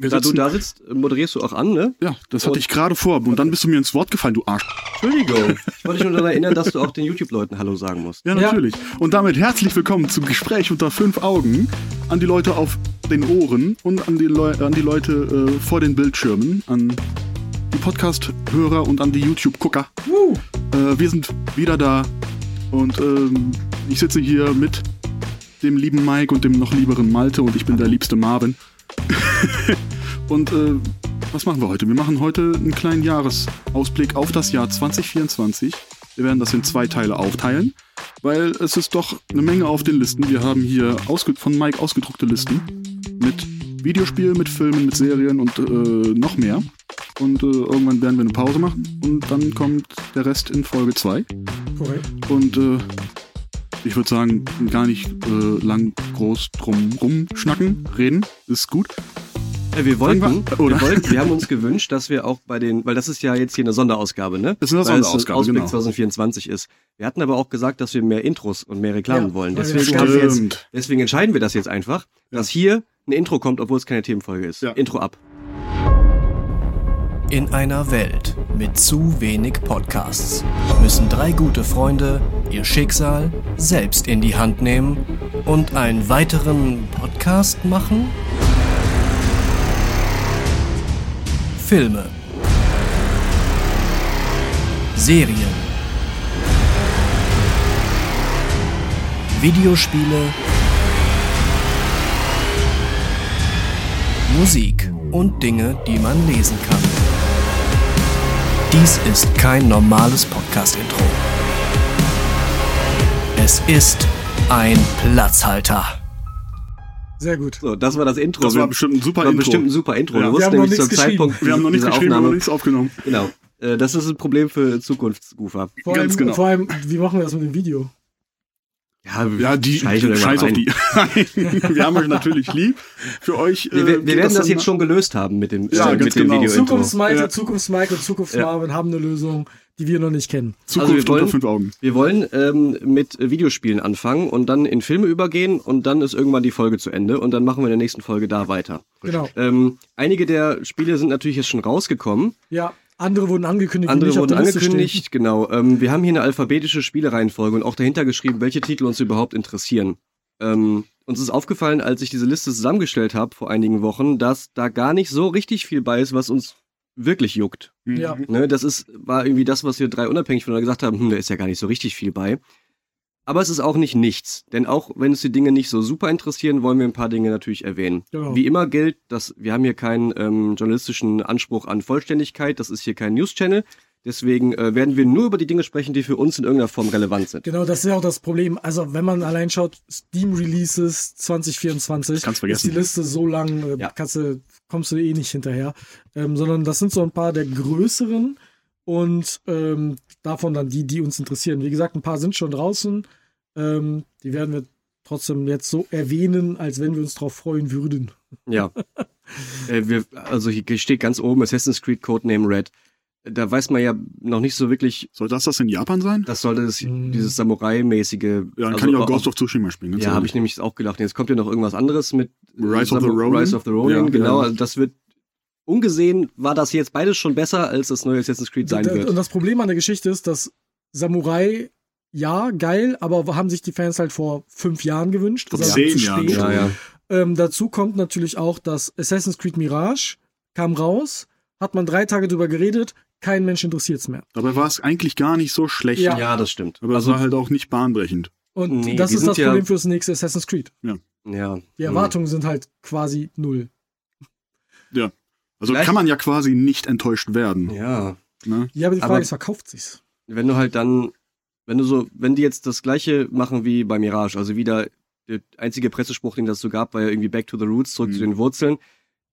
Wir da du da sitzt, moderierst du auch an, ne? Ja, das hatte Und- ich gerade vor. Und dann bist du mir ins Wort gefallen, du Arsch. Entschuldigung. Ich wollte dich nur daran erinnern, dass du auch den YouTube-Leuten Hallo sagen musst. Ja, natürlich. Und damit herzlich willkommen zum Gespräch unter fünf Augen. An die Leute auf den Ohren und an die, Leu an die Leute äh, vor den Bildschirmen, an die Podcast-Hörer und an die YouTube-Gucker. Äh, wir sind wieder da und ähm, ich sitze hier mit dem lieben Mike und dem noch lieberen Malte und ich bin der liebste Marvin. und äh, was machen wir heute? Wir machen heute einen kleinen Jahresausblick auf das Jahr 2024. Wir werden das in zwei Teile aufteilen, weil es ist doch eine Menge auf den Listen. Wir haben hier von Mike ausgedruckte Listen mit Videospielen, mit Filmen, mit Serien und äh, noch mehr. Und äh, irgendwann werden wir eine Pause machen und dann kommt der Rest in Folge 2. Korrekt. Und äh, ich würde sagen, gar nicht äh, lang groß drum rumschnacken, reden, ist gut. Ja, wir wollten, wir- oder? wir wollten, wir haben uns gewünscht, dass wir auch bei den, weil das ist ja jetzt hier eine Sonderausgabe, ne? Das ist eine Weil es Sonderausgabe, Ausblick genau. 2024 ist. Wir hatten aber auch gesagt, dass wir mehr Intros und mehr Reklamen Ja, wollen. ja, Deswegen, ja, haben wir jetzt, deswegen entscheiden wir das jetzt einfach, dass hier ein Intro kommt, obwohl es keine Themenfolge ist. Ja. Intro ab. In einer Welt mit zu wenig Podcasts müssen drei gute Freunde ihr Schicksal selbst in die Hand nehmen und einen weiteren Podcast machen? Filme. Serien. Videospiele. Musik und Dinge, die man lesen kann. Dies ist kein normales Podcast-Intro. Es ist ein Platzhalter. Sehr gut. So, das war das Intro. Das war Wir- bestimmt ein super war Intro. bestimmt ein super Intro. Ja. Wir haben noch nichts zum Zeitpunkt Wir haben noch nichts geschrieben, aber Aufnahme, nichts aufgenommen. Genau. Äh, Das ist ein Problem für Zukunftsgufer. Vor Ganz allem, genau. vor allem, wie machen wir das mit dem Video? Ja, Ja, die scheiß Scheiß auf die. wir haben euch natürlich lieb. Für euch. Wir, äh, wir geht werden das dann- jetzt schon gelöst haben mit dem, Ja, äh, mit dem genau. Video-Intro. Zukunftsmichael, Ja. Zukunftsmichael und Zukunftsmarvin haben eine Lösung, die wir noch nicht kennen. Zukunft Also wir wollen- unter fünf Augen. Wir wollen ähm, mit Videospielen anfangen und dann in Filme übergehen und dann ist irgendwann die Folge zu Ende und dann machen wir in der nächsten Folge da weiter. Genau. Ähm, einige der Spiele sind natürlich jetzt schon rausgekommen, Ja, andere wurden angekündigt, die andere wurden angekündigt, genau. Ähm, wir haben hier eine alphabetische Spielereihenfolge und auch dahinter geschrieben, welche Titel uns überhaupt interessieren. Ähm, uns ist aufgefallen, als ich diese Liste zusammengestellt habe vor einigen Wochen, dass da gar nicht so richtig viel bei ist, was uns wirklich juckt. stehen. Ja, Ne, das ist, war irgendwie das, was wir drei unabhängig voneinander gesagt haben, hm, da ist ja gar nicht so richtig viel bei. Aber es ist auch nicht nichts. Denn auch wenn uns die Dinge nicht so super interessieren, wollen wir ein paar Dinge natürlich erwähnen. Genau. Wie immer gilt, dass wir haben hier keinen ähm, journalistischen Anspruch an Vollständigkeit. Das ist hier kein News-Channel. Deswegen äh, werden wir nur über die Dinge sprechen, die für uns in irgendeiner Form relevant sind. genau, das ist ja auch das Problem. Also, wenn man allein schaut, Steam Releases 2024, Kannst ist die Liste so lang, äh, Ja. kannst du, kommst du eh nicht hinterher. Ähm, sondern das sind so ein paar der größeren und ähm, davon dann die, die uns interessieren. Wie gesagt, ein paar sind schon draußen. Ähm, die werden wir trotzdem jetzt so erwähnen, als wenn wir uns darauf freuen würden. Ja. äh, wir, also hier steht ganz oben Assassin's Creed Codename Red. Da weiß man ja noch nicht so wirklich, Soll das das in Japan sein? das sollte das, Mm. dieses Samurai-mäßige. Ja, dann also kann ich auch Ghost of Tsushima spielen. Ja, habe ich nämlich auch gedacht. Jetzt kommt ja noch irgendwas anderes mit äh, Rise of the Ronin? Rise of the Ronin, Ja, genau. ja. Also das wird ungesehen war das jetzt beides schon besser, als das neue Assassin's Creed sein wird. Und das Problem an der Geschichte ist, dass Samurai, ja, geil, aber haben sich die Fans halt vor fünf Jahren gewünscht. Vor zehn zu Jahren ja, ja. Ähm, dazu kommt natürlich auch, dass Assassin's Creed Mirage kam raus, hat man drei Tage drüber geredet, kein Mensch interessiert es mehr. Dabei war es eigentlich gar nicht so schlecht. Ja. ja, das stimmt. Aber also, es war halt auch nicht bahnbrechend. Und Nee, das ist das ja- Problem fürs nächste Assassin's Creed. ja. Die Hm. Erwartungen sind halt quasi null. Ja. Also Vielleicht- kann man ja quasi nicht enttäuscht werden. Ja. Ne? Ja, aber die Frage Aber- ist, verkauft sich's? Wenn du halt dann, wenn du so, wenn die jetzt das gleiche machen wie bei Mirage, also wieder der einzige Pressespruch, den das so gab, war ja irgendwie Back to the Roots, zurück Mhm. zu den Wurzeln.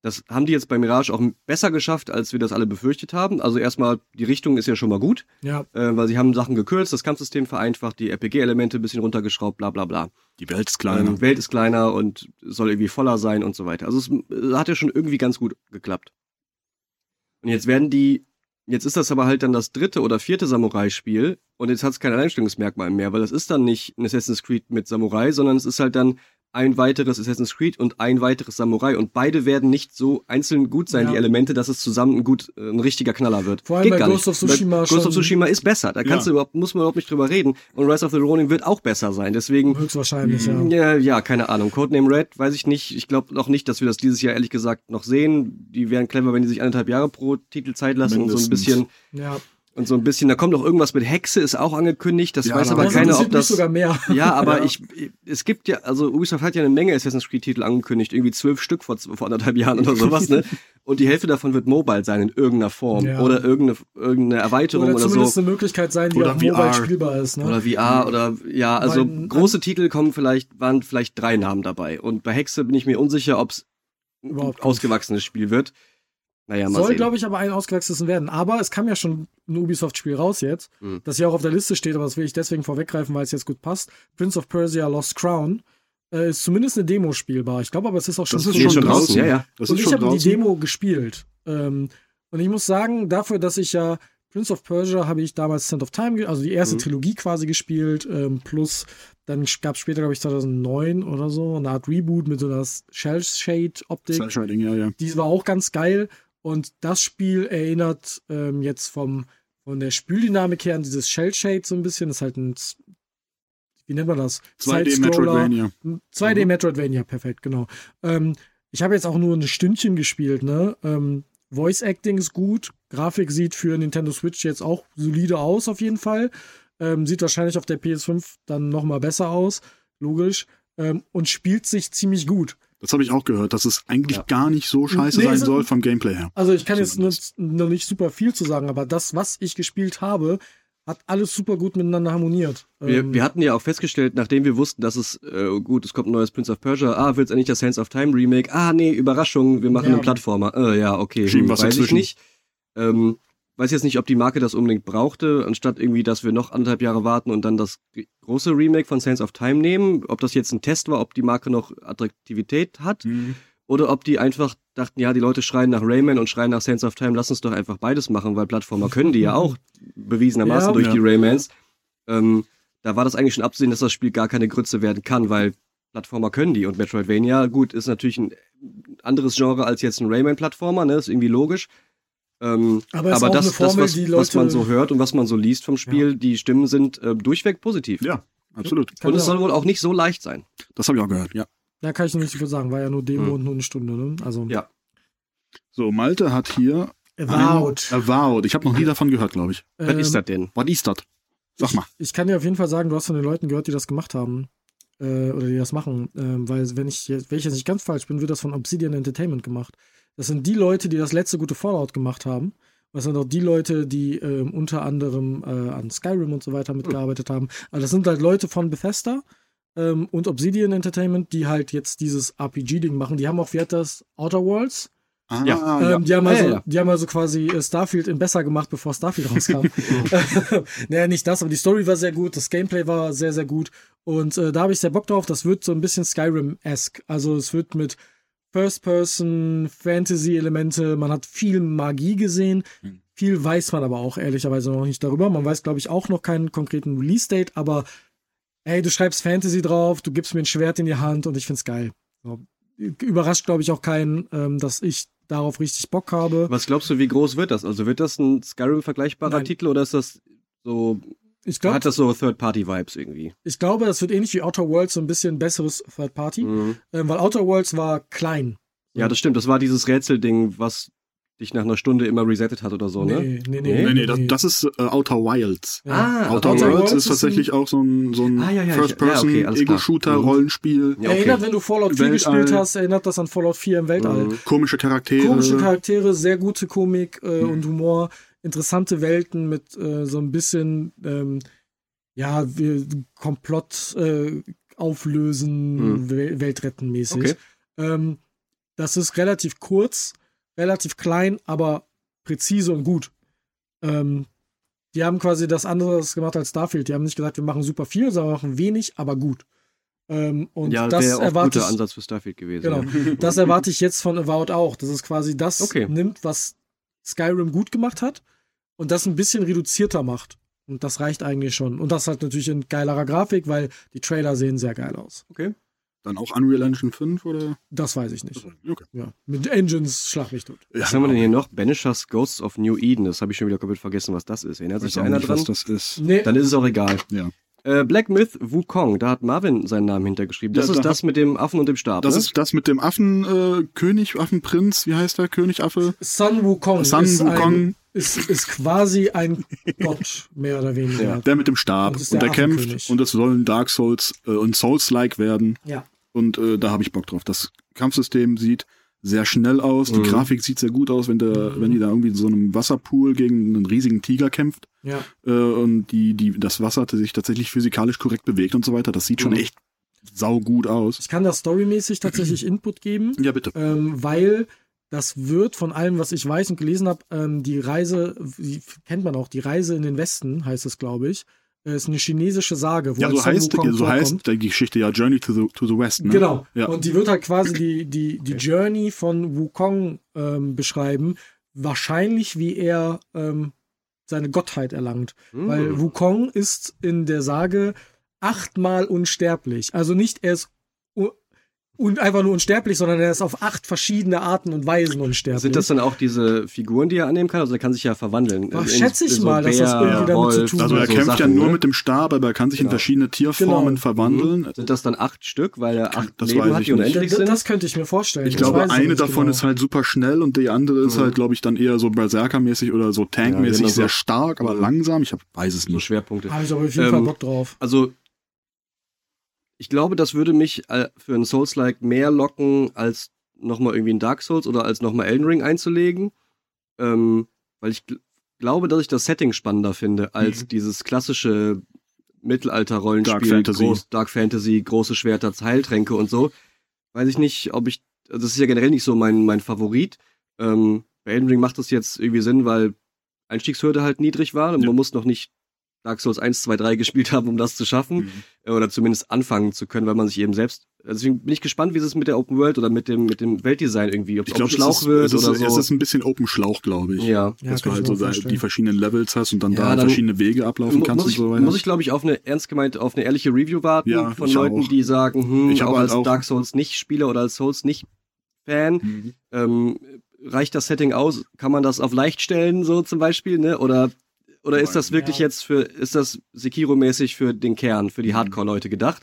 Das haben die jetzt bei Mirage auch besser geschafft, als wir das alle befürchtet haben. Also erstmal, die Richtung ist ja schon mal gut. Ja, äh, weil sie haben Sachen gekürzt, das Kampfsystem vereinfacht, die RPG-Elemente ein bisschen runtergeschraubt, bla bla bla. Die Welt ist kleiner. Ähm, Welt ist kleiner und soll irgendwie voller sein und so weiter. Also es äh, hat ja schon irgendwie ganz gut geklappt. Und jetzt werden die, jetzt ist das aber halt dann das dritte oder vierte Samurai-Spiel und jetzt hat es kein Alleinstellungsmerkmal mehr, weil das ist dann nicht ein Assassin's Creed mit Samurai, sondern es ist halt dann ein weiteres Assassin's Creed und ein weiteres Samurai und beide werden nicht so einzeln gut sein, Ja. die Elemente, dass es zusammen ein gut, äh, ein richtiger Knaller wird. Vor allem bei gar Ghost nicht. of Tsushima Bei Ghost of Tsushima ist besser. Da kannst Ja. du überhaupt, muss man überhaupt nicht drüber reden. Und Rise of the Ronin wird auch besser sein. Deswegen, Höchstwahrscheinlich, ja. ja, ja, keine Ahnung. Codename Red, weiß ich nicht. Ich glaube noch nicht, dass wir das dieses Jahr ehrlich gesagt noch sehen. Die wären clever, wenn die sich anderthalb Jahre pro Titel Zeit lassen und so ein Mindestens. bisschen Ja. Und so ein bisschen. Da kommt noch irgendwas mit Hexe, ist auch angekündigt. Das Ja, weiß aber keiner, das ob das. sogar mehr. Ja, aber Ja. ich, es gibt ja, also Ubisoft hat ja eine Menge Assassin's Creed Titel angekündigt, irgendwie zwölf Stück vor, vor anderthalb Jahren oder sowas, ne? Und die Hälfte davon wird mobile sein in irgendeiner Form Ja. oder irgendeine, irgendeine Erweiterung Oder oder, zumindest so. eine Möglichkeit sein, die Oder auch mobile VR. spielbar ist. Ne? Oder VR oder ja, also Weil- große Titel kommen vielleicht, waren vielleicht drei Namen dabei. Und bei Hexe bin ich mir unsicher, ob es ein ausgewachsenes Spiel wird. Naja, mal Soll, glaube ich, aber ein ausgewachsenes werden. Aber es kam ja schon ein Ubisoft-Spiel raus jetzt, Mhm. das hier auch auf der Liste steht, aber das will ich deswegen vorweggreifen, weil es jetzt gut passt. Prince of Persia Lost Crown äh, ist zumindest eine Demo spielbar. Ich glaube aber, es ist auch schon Das ist schon draußen. draußen, ja, ja. Das und ich habe die. Demo gespielt. Ähm, und ich muss sagen, dafür, dass ich ja Prince of Persia habe ich damals Sand of Time, also die erste Mhm. Trilogie quasi gespielt, ähm, plus dann gab es später, glaube ich, 2009 oder so, eine Art Reboot mit so einer Shell-Shade-Optik. Cell-Shading, ja, ja. Die war auch ganz geil. Und das Spiel erinnert ähm, jetzt vom, von der Spieldynamik her an dieses Shell-Shade so ein bisschen. Das ist halt ein, wie nennt man das? 2D Side-Scroller. Metroidvania. 2D Mhm. Metroidvania, perfekt, genau. Ähm, ich habe jetzt auch nur ein Stündchen gespielt, ne? Ähm, Voice Acting ist gut, Grafik sieht für Nintendo Switch jetzt auch solide aus, auf jeden Fall. Ähm, sieht wahrscheinlich auf der PS5 dann nochmal besser aus, logisch. Ähm, und spielt sich ziemlich gut. Das habe ich auch gehört, dass es eigentlich Ja. gar nicht so scheiße Nee, sein soll vom Gameplay her. Also ich kann jetzt noch nicht super viel zu sagen, aber das, was ich gespielt habe, hat alles super gut miteinander harmoniert. Wir, Ähm, wir hatten ja auch festgestellt, nachdem wir wussten, dass es, äh, gut, es kommt ein neues Prince of Persia, ah, wird's endlich das Sands of Time Remake, ah, nee, Überraschung, wir machen Ja. einen Plattformer, äh, ja, okay, Schieben hm, was weiß ich dazwischen. nicht. Ähm, weiß jetzt nicht, ob die Marke das unbedingt brauchte, anstatt irgendwie, dass wir noch anderthalb Jahre warten und dann das große Remake von Sands of Time nehmen, ob das jetzt ein Test war, ob die Marke noch Attraktivität hat, oder ob die einfach dachten, ja, die Leute schreien nach Rayman und schreien nach Sands of Time, lass uns doch einfach beides machen, weil Plattformer können die ja auch bewiesenermaßen Ja. durch Ja. die Raymans. Ähm, da war das eigentlich schon absehen, dass das Spiel gar keine Grütze werden kann, weil Plattformer können die und Metroidvania, gut, ist natürlich ein anderes Genre als jetzt ein Rayman-Plattformer, ne, ist irgendwie logisch. Ähm, Aber ist aber das, Formel, das was, die was man so hört und was man so liest vom Spiel, die Stimmen sind äh, durchweg positiv. Ja, absolut. Kann und es ja- soll wohl auch nicht so leicht sein. Das habe ich auch gehört, ja. Da kann ich noch nicht so viel sagen, war ja nur Demo Hm. und nur eine Stunde, ne? Also Ja. So, Malte hat hier Avowed. Avowed. Ich habe noch nie davon gehört, glaube ich. Was Ähm, ist das denn? Was ist das? Sag mal. Ich, ich kann dir auf jeden Fall sagen, du hast von den Leuten gehört, die das gemacht haben. Äh, oder die das machen. Ähm, weil, wenn ich, jetzt, wenn ich jetzt nicht ganz falsch bin, wird das von Obsidian Entertainment gemacht. Das sind die Leute, die das letzte gute Fallout gemacht haben. Das sind auch die Leute, die ähm, unter anderem äh, an Skyrim und so weiter mitgearbeitet haben. Also das sind halt Leute von Bethesda ähm, und Obsidian Entertainment, die halt jetzt dieses RPG-Ding machen. Die haben auch, wie hat das, Outer Worlds? Ah, Ja. ja. Ähm, die, haben Ja, also, ja, ja. die haben also quasi äh, Starfield in besser gemacht, bevor Starfield rauskam. naja, nicht das, aber die Story war sehr gut, das Gameplay war sehr, sehr gut. Und äh, da habe ich sehr Bock drauf. Das wird so ein bisschen Skyrim-esque. Also es wird mit First-Person, Fantasy-Elemente, man hat viel Magie gesehen. Hm. Viel weiß man aber auch ehrlicherweise noch nicht darüber. Man weiß, glaube ich, auch noch keinen konkreten Release-Date, aber ey, du schreibst Fantasy drauf, du gibst mir ein Schwert in die Hand und ich find's geil. So. Überrascht, glaube ich, auch keinen, ähm, dass ich darauf richtig Bock habe. Was glaubst du, wie groß wird das? Also wird das ein Skyrim-vergleichbarer. Titel oder ist das so, Ich glaube, hat das so Third-Party-Vibes irgendwie? ich glaube, das wird ähnlich wie Outer Worlds so ein bisschen besseres Third Party, Mhm. ähm, weil Outer Worlds war klein. Ja, das stimmt. Das war dieses Rätselding, was dich nach einer Stunde immer resettet hat oder so, ne? Nee, nee, nee. Nee, Nee, nee, das, das ist äh, Outer Wilds. Ja. Ah, Outer, Outer Worlds Worlds ist ist tatsächlich auch so ein, so ein Ah, ja, ja, ich- ja, First-Person, okay, Mhm. Okay. Erinnert, wenn du Fallout 4 Weltall. gespielt hast, erinnert das an Fallout 4 im Weltall. Mhm. komische Charaktere. Komische Charaktere, sehr gute Komik äh, Mhm. und Humor, interessante Welten mit äh, so ein bisschen, ähm, ja, wir- Komplott äh, auflösen, Mhm. Wel Weltretten mäßig. Okay. Ähm, das ist relativ kurz, relativ klein, aber präzise und gut. Ähm, die haben quasi das anderes gemacht als Starfield. Die haben nicht gesagt, wir machen super viel, sondern wir machen wenig, aber gut. Ähm, und ja, das wäre auch ein guter ich, Ansatz für Starfield gewesen. Genau. Ja. das erwarte ich jetzt von Avowed auch. Das ist quasi das Okay. nimmt, was Skyrim gut gemacht hat und das ein bisschen reduzierter macht. Und das reicht eigentlich schon. Und das hat natürlich in geilerer Grafik, weil die Trailer sehen sehr geil aus. Okay. Dann auch Unreal Engine 5 oder? Das weiß ich nicht. Okay. Ja. Mit Engines schlag mich tot. Was haben wir denn hier noch? Banishers Ghosts of New Eden. Das habe ich schon wieder komplett vergessen, was das ist. Erinnert sich einer nicht, dran? was das ist. Nee, Dann ist es auch egal. Ja. Äh, Black Myth Wukong, da hat Marvin seinen Namen hintergeschrieben. Das Ja, ist da das mit dem Affen und dem Stab. Das ne? ist das mit dem Affen, äh, König, Affenprinz, wie heißt der? Königaffe? Sun Wukong, Sun ist, Wukong. Ein, ist, ist quasi ein Gott, mehr oder weniger. Ja. Der mit dem Stab. Ist Und der der kämpft Affenkönig. und es sollen Dark Souls äh, und Souls-like werden. Ja. Und äh, da habe ich Bock drauf. Das Kampfsystem sieht sehr schnell aus. Die Mhm. Grafik sieht sehr gut aus, wenn, der, Mhm. wenn die da irgendwie in so einem Wasserpool gegen einen riesigen Tiger kämpft Ja. äh, und die, die, das Wasser sich tatsächlich physikalisch korrekt bewegt und so weiter. Das sieht schon Mhm. echt saugut aus. Ich kann da storymäßig tatsächlich Input geben, Ja, bitte. ähm, weil das wird von allem, was ich weiß und gelesen habe, ähm, die Reise, die kennt man auch, die Reise in den Westen heißt es, glaube ich, äh, ist eine chinesische Sage, wo Ja, so Sun heißt, Wukong so heißt die Geschichte ja Journey to the, to the West. Ne? Genau. Ja. Und die wird halt quasi die, die, die Journey von Wukong ähm, beschreiben. Wahrscheinlich, wie er ähm, seine Gottheit erlangt. Hm. Weil Wukong ist in der Sage achtmal unsterblich. Also nicht er ist und einfach nur unsterblich, sondern er ist auf acht verschiedene Arten und Weisen unsterblich. Sind das dann auch diese Figuren, die er annehmen kann? Also er kann sich ja verwandeln. Ach, In- schätze ich in so mal, dass das Bär, irgendwie damit zu Wolf, tun Also hat. er so kämpft ja Sachen, nur ne? mit dem Stab, aber er kann sich in Genau. verschiedene Tierformen Genau. verwandeln. Sind das dann acht Stück, weil er acht Das Leben hat, die unendlich das, sind? das könnte ich mir vorstellen. Ich glaube, eine davon genau. ist halt super schnell und die andere ist Mhm. halt, glaube ich, dann eher so Berserker-mäßig oder so Tank-mäßig genau so. sehr stark, aber Mhm. langsam. Ich hab, weiß es so nicht. Schwerpunkte. Habe ich aber auf jeden Fall Ähm, Bock drauf. Also, ich glaube, das würde mich äh, für einen Souls-like mehr locken, als nochmal irgendwie ein Dark Souls oder als nochmal Elden Ring einzulegen. Ähm, weil ich gl glaube, dass ich das Setting spannender finde, als Mhm. dieses klassische Mittelalter-Rollenspiel, Dark Fantasy. Groß, Dark Fantasy, große Schwerter, Heiltränke und so. Weiß ich nicht, ob ich, also das ist ja generell nicht so mein, mein Favorit. Ähm, bei Elden Ring macht das jetzt irgendwie Sinn, weil Einstiegshürde halt niedrig war und Ja. man muss noch nicht Dark Souls 1, 2, 3 gespielt haben, um das zu schaffen. Mhm. Oder zumindest anfangen zu können, weil man sich eben selbst. also Deswegen bin ich gespannt, wie es mit der Open World oder mit dem, mit dem Weltdesign irgendwie, ob Ich es glaube, Open Schlauch es ist, wird es ist, oder so. es ist ein bisschen Open Schlauch, glaube ich. ja. Ja, dass du halt so vorstellen. die verschiedenen Levels hast und dann Ja, da dann verschiedene Wege ablaufen Mu- kannst muss ich, und so weiter. muss ich glaube ich, auf eine ernst gemeint, auf eine ehrliche Review warten Ja, von Leuten, auch. die sagen, hm, Ich auch halt als auch- Dark Souls nicht Spieler oder als Souls nicht Fan, Mhm. ähm, reicht das Setting aus? Kann man das auf leicht stellen, so zum Beispiel, ne? Oder oder ist das wirklich Ja. jetzt für, ist das Sekiro-mäßig für den Kern, für die Mhm. Hardcore-Leute gedacht?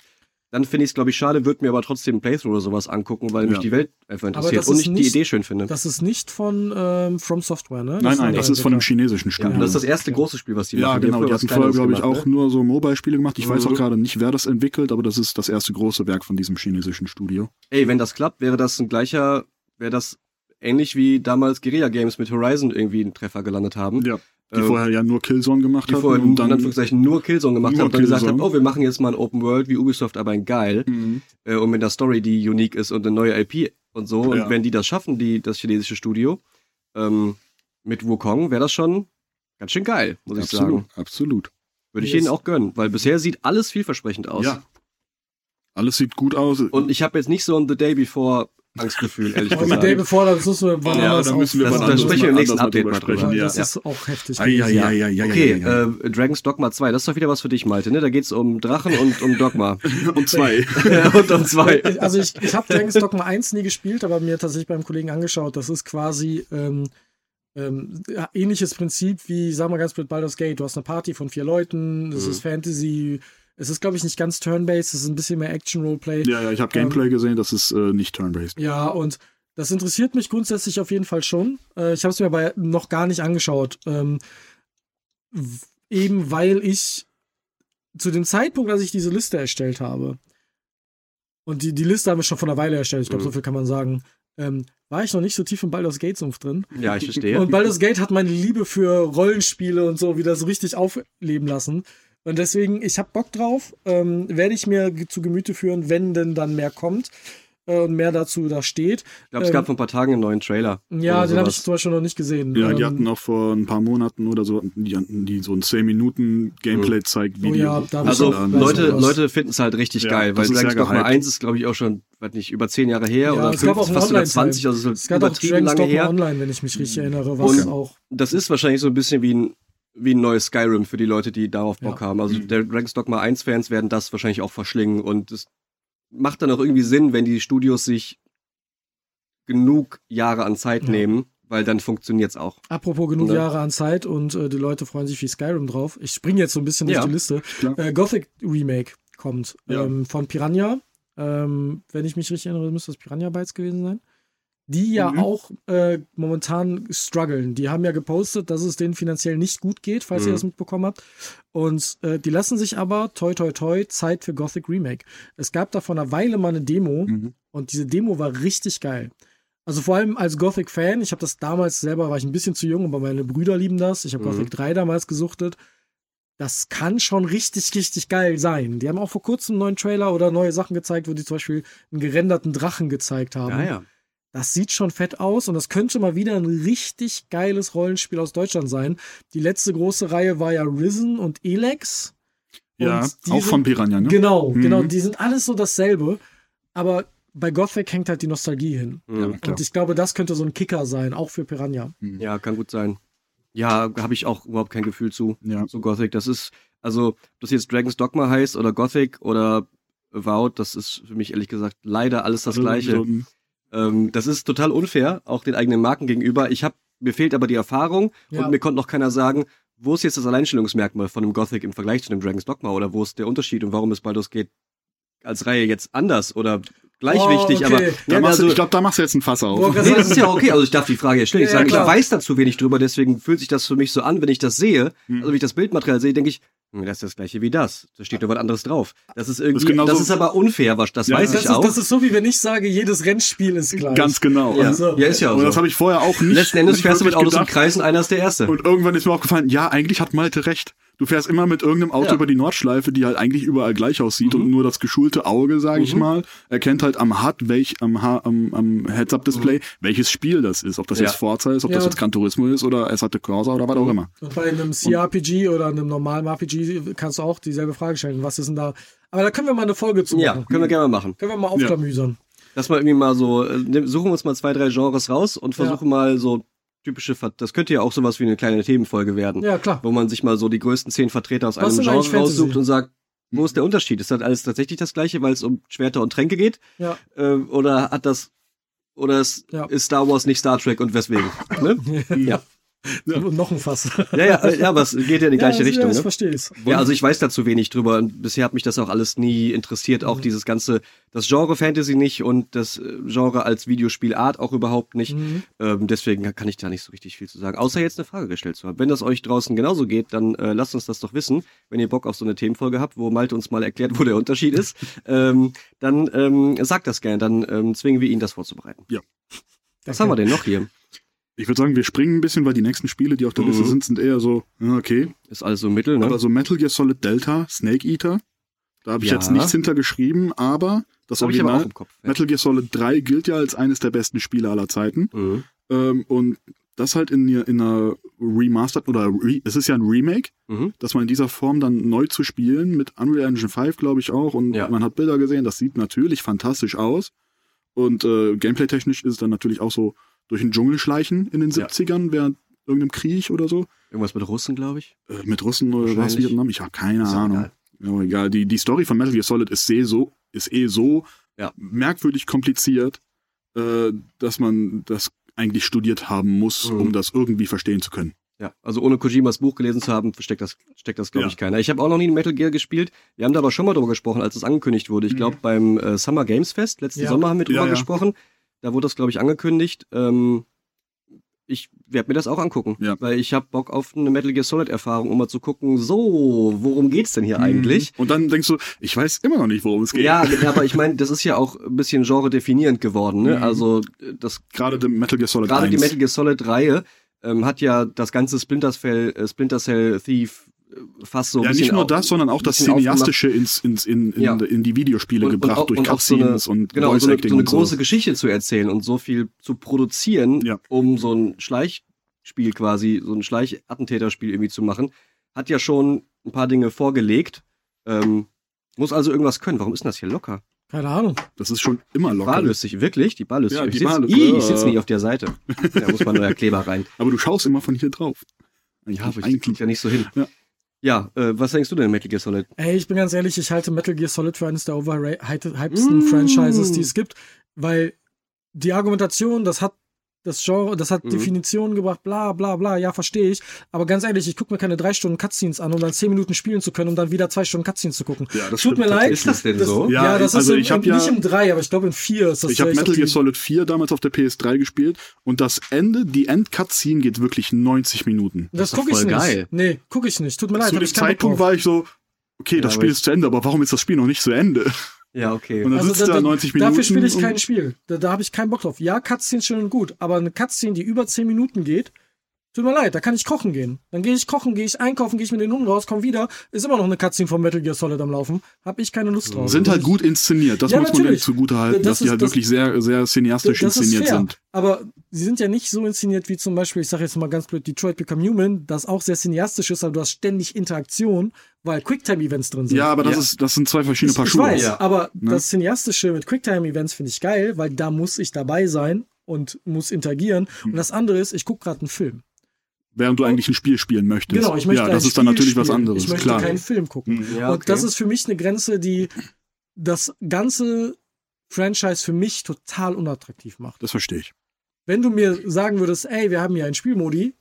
Dann finde ich es, glaube ich, schade, würde mir aber trotzdem ein Playthrough oder sowas angucken, weil mich Ja. die Welt einfach interessiert das und ich die nicht- Idee schön finde. Das ist nicht von ähm, From Software, ne? Nein, nein, ein das ist von einem chinesischen ja, Studio. das ist das erste Ja. große Spiel, was die Ja, machen. genau. haben Die hatten vorher, glaube ich, gemacht, auch ne? nur so Mobile-Spiele gemacht. Ich weiß Mhm. auch gerade nicht, wer das entwickelt, aber das ist das erste große Werk von diesem chinesischen Studio. Ey, wenn das klappt, wäre das ein gleicher, wäre das ähnlich wie damals Guerilla Games mit Horizon irgendwie einen Treffer gelandet haben. Ja. Die Ähm, vorher ja nur Killzone gemacht die hatten vorher und in dann. Anführungszeichen nur Killzone gemacht Nur haben und dann gesagt haben, oh, wir machen jetzt mal ein Open World wie Ubisoft, aber ein geil. Mhm. Äh, und mit einer Story, die unique ist und eine neue IP und so. Und Ja. wenn die das schaffen, die, das chinesische Studio, ähm, mit Wukong, wäre das schon ganz schön geil, muss ich Absolut, sagen. absolut. Würde ich Yes. ihnen auch gönnen, weil bisher sieht alles vielversprechend aus. Ja. Alles sieht gut aus. Und ich habe jetzt nicht so ein The Day Before Angstgefühl, ehrlich Aber mit gesagt. Day Before, das müssen wir wann Ja, anders da müssen wir Das- wann da anders sprechen wir im mal nächsten mal Update drüber mal drüber. sprechen. Ja. Das ist auch heftig. Ei, gewesen. ei, ei, ei, Okay, ei, äh, Dragon's Dogma 2, das ist doch wieder was für dich, Malte, ne? Da geht's um Drachen und um Dogma. Und zwei. und um zwei. Also ich, ich habe Dragon's Dogma 1 nie gespielt, aber mir tatsächlich beim Kollegen angeschaut. Das ist quasi ähm, ähm, ja, ähnliches Prinzip wie, sagen wir ganz blöd, Baldur's Gate. Du hast eine Party von vier Leuten, es Mhm. ist Fantasy. Es ist, glaube ich, nicht ganz Turn-Based, es ist ein bisschen mehr Action-Roleplay. Ja, ja, ich habe Gameplay gesehen, das ist äh, nicht turn-based. Ja, und das interessiert mich grundsätzlich auf jeden Fall schon. Äh, ich habe es mir aber noch gar nicht angeschaut. Ähm, eben weil ich zu dem Zeitpunkt, als ich diese Liste erstellt habe, und die, die Liste haben wir schon vor einer Weile erstellt, ich glaube, Mhm. so viel kann man sagen, ähm, war ich noch nicht so tief im Baldur's Gate-Sumpf drin. Ja, ich verstehe. Und Baldur's Gate hat meine Liebe für Rollenspiele und so wieder so richtig aufleben lassen. Und deswegen, ich habe Bock drauf, ähm, werde ich mir zu Gemüte führen, wenn denn dann mehr kommt äh, und mehr dazu da steht. Ich glaube, es ähm, gab vor ein paar Tagen einen neuen Trailer. Ja, den habe ich zum Beispiel noch nicht gesehen. Ja, die Ähm, hatten auch vor ein paar Monaten oder so, die, hatten die so ein 10 Minuten Gameplay zeigt Oh Video. ja, da Also auch- Leute, auch. Leute finden es halt richtig Ja, geil, weil Dragon's Dogma. 1 ist, glaube ich, auch schon, weiß nicht, über 10 Jahre her Ja, oder es gab 5, auch einen fast über Online-Teil. 20, also Es so gab auch übertrieben Dragon's lange her. Online, wenn ich mich richtig erinnere, was Und- auch. Das ist wahrscheinlich so ein bisschen wie ein, wie ein neues Skyrim für die Leute, die darauf Bock Ja. haben. Also Mhm. der Dragon's Dogma 1-Fans werden das wahrscheinlich auch verschlingen und es macht dann auch irgendwie Sinn, wenn die Studios sich genug Jahre an Zeit Ja. nehmen, weil dann funktioniert's auch. Apropos genug Ne? Jahre an Zeit und äh, die Leute freuen sich wie Skyrim drauf. Ich springe jetzt so ein bisschen Ja, durch die Liste. Äh, Gothic Remake kommt Ja. ähm, von Piranha. Ähm, wenn ich mich richtig erinnere, müsste das Piranha Bytes gewesen sein. Die ja Mhm. auch äh, momentan strugglen. Die haben ja gepostet, dass es denen finanziell nicht gut geht, falls ihr Mhm. das mitbekommen habt. Und äh, die lassen sich aber, toi toi toi, Zeit für Gothic Remake. Es gab da vor einer Weile mal eine Demo, Mhm. und diese Demo war richtig geil. Also vor allem als Gothic-Fan, ich habe das damals selber, war ich ein bisschen zu jung, aber meine Brüder lieben das. Ich habe Mhm. Gothic 3 damals gesuchtet. Das kann schon richtig, richtig geil sein. Die haben auch vor kurzem einen neuen Trailer oder neue Sachen gezeigt, wo die zum Beispiel einen gerenderten Drachen gezeigt haben. Ja, ja. Das sieht schon fett aus und das könnte mal wieder ein richtig geiles Rollenspiel aus Deutschland sein. Die letzte große Reihe war ja Risen und Elex. Ja, auch sind- von Piranha, ne? Genau, Mhm. genau. Die sind alles so dasselbe. Aber bei Gothic hängt halt die Nostalgie hin. Mhm. Klar. Und ich glaube, das könnte so ein Kicker sein, auch für Piranha. Ja, kann gut sein. Ja, habe ich auch überhaupt kein Gefühl zu. Ja. So Gothic, das ist, also, ob das jetzt Dragon's Dogma heißt oder Gothic oder Avowed, das ist für mich ehrlich gesagt leider alles das Also Gleiche. So ein, Ähm, das ist total unfair, auch den eigenen Marken gegenüber. Ich hab, mir fehlt aber die Erfahrung Ja. und mir konnte noch keiner sagen, wo ist jetzt das Alleinstellungsmerkmal von einem Gothic im Vergleich zu einem Dragon's Dogma oder wo ist der Unterschied und warum ist Baldur's Gate als Reihe jetzt anders oder gleich Oh, wichtig, okay. aber da ja, machst du, also, ich glaube, da machst du jetzt ein Fass auf. Boah, nee, das ist ja okay, also ich darf die Frage ja stellen. Ich Ja, sage, ich weiß dazu wenig drüber, deswegen fühlt sich das für mich so an, wenn ich das sehe, Hm. also wenn ich das Bildmaterial sehe, denke ich, das ist das gleiche wie das. Da steht nur was anderes drauf. Das ist irgendwie, Das ist genauso- das ist aber unfair, was das Ja, weiß Das ich ist, auch. das ist so, wie wenn ich sage, jedes Rennspiel ist gleich. Ganz genau. ja. Und, so. ja, ist ja auch und so. das habe ich vorher auch nicht. Letzten Endes fährst du mit Autos im gedacht. Kreis und einer ist der Erste. Und irgendwann ist mir aufgefallen, ja, eigentlich hat Malte recht. Du fährst immer mit irgendeinem Auto Ja. über die Nordschleife, die halt eigentlich überall gleich aussieht Mhm. und nur das geschulte Auge, sage ich Mhm. mal, erkennt halt am HUD, welch, am, am, am Heads-Up-Display, welches Spiel das ist. Ob das Mhm. Ja. jetzt Forza ist, ob Ja. das jetzt Gran Turismo ist oder Assetto Corsa oder was Mhm. auch immer. Und bei einem CRPG oder einem normalen RPG kannst du auch dieselbe Frage stellen. Was ist denn da? Aber da können wir mal eine Folge zu Ja, machen. können wir gerne mal machen. Können wir mal aufklamüsern. Lass mal irgendwie mal so, äh, suchen wir uns mal zwei, drei Genres raus und versuchen mal so typische, Ver das könnte ja auch sowas wie eine kleine Themenfolge werden, Ja, klar. wo man sich mal so die größten zehn Vertreter aus Was einem Genre raussucht und sagt, wo ist der Unterschied? Ist das alles tatsächlich das gleiche, weil es um Schwerter und Tränke geht? Ja. Äh, oder hat das, oder ist, Ja. ist Star Wars nicht Star Trek und weswegen? ne? ja. Und noch ein Fass. Ja, ja, ja, aber es geht ja in die gleiche ja, Richtung. Ja, ich ne? verstehe es. Ja, also ich weiß dazu wenig drüber und bisher hat mich das auch alles nie interessiert. Auch dieses ganze, das Genre Fantasy nicht und das äh, Genre als Videospielart auch überhaupt nicht. Mhm. Ähm, deswegen kann ich da nicht so richtig viel zu sagen. Außer jetzt eine Frage gestellt zu haben. Wenn das euch draußen genauso geht, dann äh, lasst uns das doch wissen. Wenn ihr Bock auf so eine Themenfolge habt, wo Malte uns mal erklärt, wo der Unterschied ist, ähm, dann ähm, sagt das gerne. Dann ähm, zwingen wir ihn, das vorzubereiten. Was haben wir denn noch hier? Ich würde sagen, wir springen ein bisschen, weil die nächsten Spiele, die auf der Mhm. Liste sind, sind eher so, okay. Ist alles so Mittel, ne? Aber so Metal Gear Solid Delta, Snake Eater, da habe ich Ja. jetzt nichts hintergeschrieben, aber das Hab ich aber auch im Kopf. Ja. Metal Gear Solid 3 gilt ja als eines der besten Spiele aller Zeiten. Mhm. Ähm, und das halt in, in einer Remastered oder re, es ist ja ein Remake, Mhm. dass man in dieser Form dann neu zu spielen mit Unreal Engine 5, glaube ich auch. Und Ja. man hat Bilder gesehen, das sieht natürlich fantastisch aus. Und äh, gameplay-technisch ist es dann natürlich auch so durch den Dschungel schleichen in den Ja. 70ern während irgendeinem Krieg oder so. Irgendwas mit Russen, glaube ich. Äh, mit Russen oder was. Vietnam? Ich habe keine Ist Ahnung. egal. Ja, aber egal. Die, die Story von Metal Gear Solid ist eh so, ist eh so Ja. merkwürdig kompliziert, äh, dass man das eigentlich studiert haben muss, Mhm. um das irgendwie verstehen zu können. Ja, also ohne Kojimas Buch gelesen zu haben, steckt das, steckt das glaube Ja. ich, keiner. Ich habe auch noch nie Metal Gear gespielt. Wir haben da aber schon mal drüber gesprochen, als es angekündigt wurde. Ich glaube, beim äh, Summer Games Fest, letzten Ja. Sommer haben wir drüber Ja, ja. gesprochen. Da wurde das, glaube ich, angekündigt. Ähm, ich werde mir das auch angucken, Ja. weil ich habe Bock auf eine Metal Gear Solid Erfahrung, um mal zu gucken, so, worum geht's denn hier eigentlich? Und dann denkst du, ich weiß immer noch nicht, worum es geht. Ja, aber ich meine, das ist ja auch ein bisschen genre definierend geworden. Ne? Mhm. Also äh, das Gerade dem Metal Gear Solid Gerade 1. die Metal Gear Solid Reihe ähm, hat ja das ganze Splinter Cell, äh, Splinter Cell Thief fast so ja, nicht nur au- das, sondern auch das. Cineastische ins, ins, in, in, Ja. in die Videospiele gebracht auch- durch auch so Cutscenes und genau, Voice so eine, so eine und so. große Geschichte zu erzählen und so viel zu produzieren, Ja. um so ein Schleichspiel quasi, so ein Schleichattentäterspiel irgendwie zu machen, hat ja schon ein paar Dinge vorgelegt. Ähm, muss also irgendwas können. Warum ist denn das hier locker? Keine Ahnung. Das ist schon immer locker. Barlösig, wirklich? Die Barlösig. Ja, ich die sitz, Barlö- Ih, Ja. ich sitze nicht auf der Seite. Da muss man neuer Kleber rein. Aber du schaust immer von hier drauf. Eigentlich, Ja, aber ich eigentlich. krieg ja nicht so hin. Ja. Ja, äh, was denkst du denn, Metal Gear Solid? Ey, ich bin ganz ehrlich, ich halte Metal Gear Solid für eines der overhypedsten Mm. Franchises, die es gibt, weil die Argumentation, das hat das Genre, das hat Mhm. Definitionen gebracht, bla bla bla, ja, verstehe ich. Aber ganz ehrlich, ich gucke mir keine drei Stunden Cutscenes an, um dann zehn Minuten spielen zu können, um dann wieder zwei Stunden Cutscenes zu gucken. Ja, das Tut mir leid. Ist das denn so? Ja, Ja, das also ist im, ich hab im, ja- nicht im 3, aber ich glaube in 4 ist das Ich habe Metal Gear Solid 4 damals auf der PS3 gespielt und das Ende, die End-Cutscene geht wirklich 90 Minuten. Das doch gucke ich nicht. geil. Nee, gucke ich nicht. Tut mir leid, Zu dem Zeitpunkt war ich so, okay, das Ja, Spiel aber ist zu Ende, aber warum ist das Spiel noch nicht zu Ende? Ja, okay. Und dann sitzt Also da, da da, 90 Minuten. Dafür spiele ich kein Spiel. Da, da habe ich keinen Bock drauf. Ja, Cutscene schön und gut, aber eine Cutscene, die über 10 Minuten geht, tut mir leid, da kann ich kochen gehen. Dann gehe ich kochen, gehe ich einkaufen, gehe ich mit den Hunden raus, komm wieder, ist immer noch eine Cutscene von Metal Gear Solid am Laufen. Hab ich keine Lust drauf. Sind halt gut inszeniert, das Ja, muss man denen natürlich. zugute halten, Das dass die ist- halt das- wirklich sehr, sehr cineastisch inszeniert sind. Aber sie sind ja nicht so inszeniert wie zum Beispiel, ich sage jetzt mal ganz blöd, Detroit Become Human, das auch sehr cineastisch ist, aber du hast ständig Interaktion, weil Quicktime-Events drin sind. Ja, aber das, Ja. ist, das sind zwei verschiedene ich, Paar ich Schuhe. weiß, Ja. aber Ne? das Cineastische mit Quicktime-Events finde ich geil, weil da muss ich dabei sein und muss interagieren. Hm. Und das andere ist, ich gucke gerade einen Film. Während du eigentlich ein Spiel spielen möchtest. Genau, ich möchte ja, ein das ist dann Spiel natürlich was spielen. anderes, Ich möchte klar. keinen Film gucken. Ja, Und das okay. ist für mich eine Grenze, die das ganze Franchise für mich total unattraktiv macht. Das verstehe ich. Wenn du mir sagen würdest, ey, wir haben hier einen Spielmodi,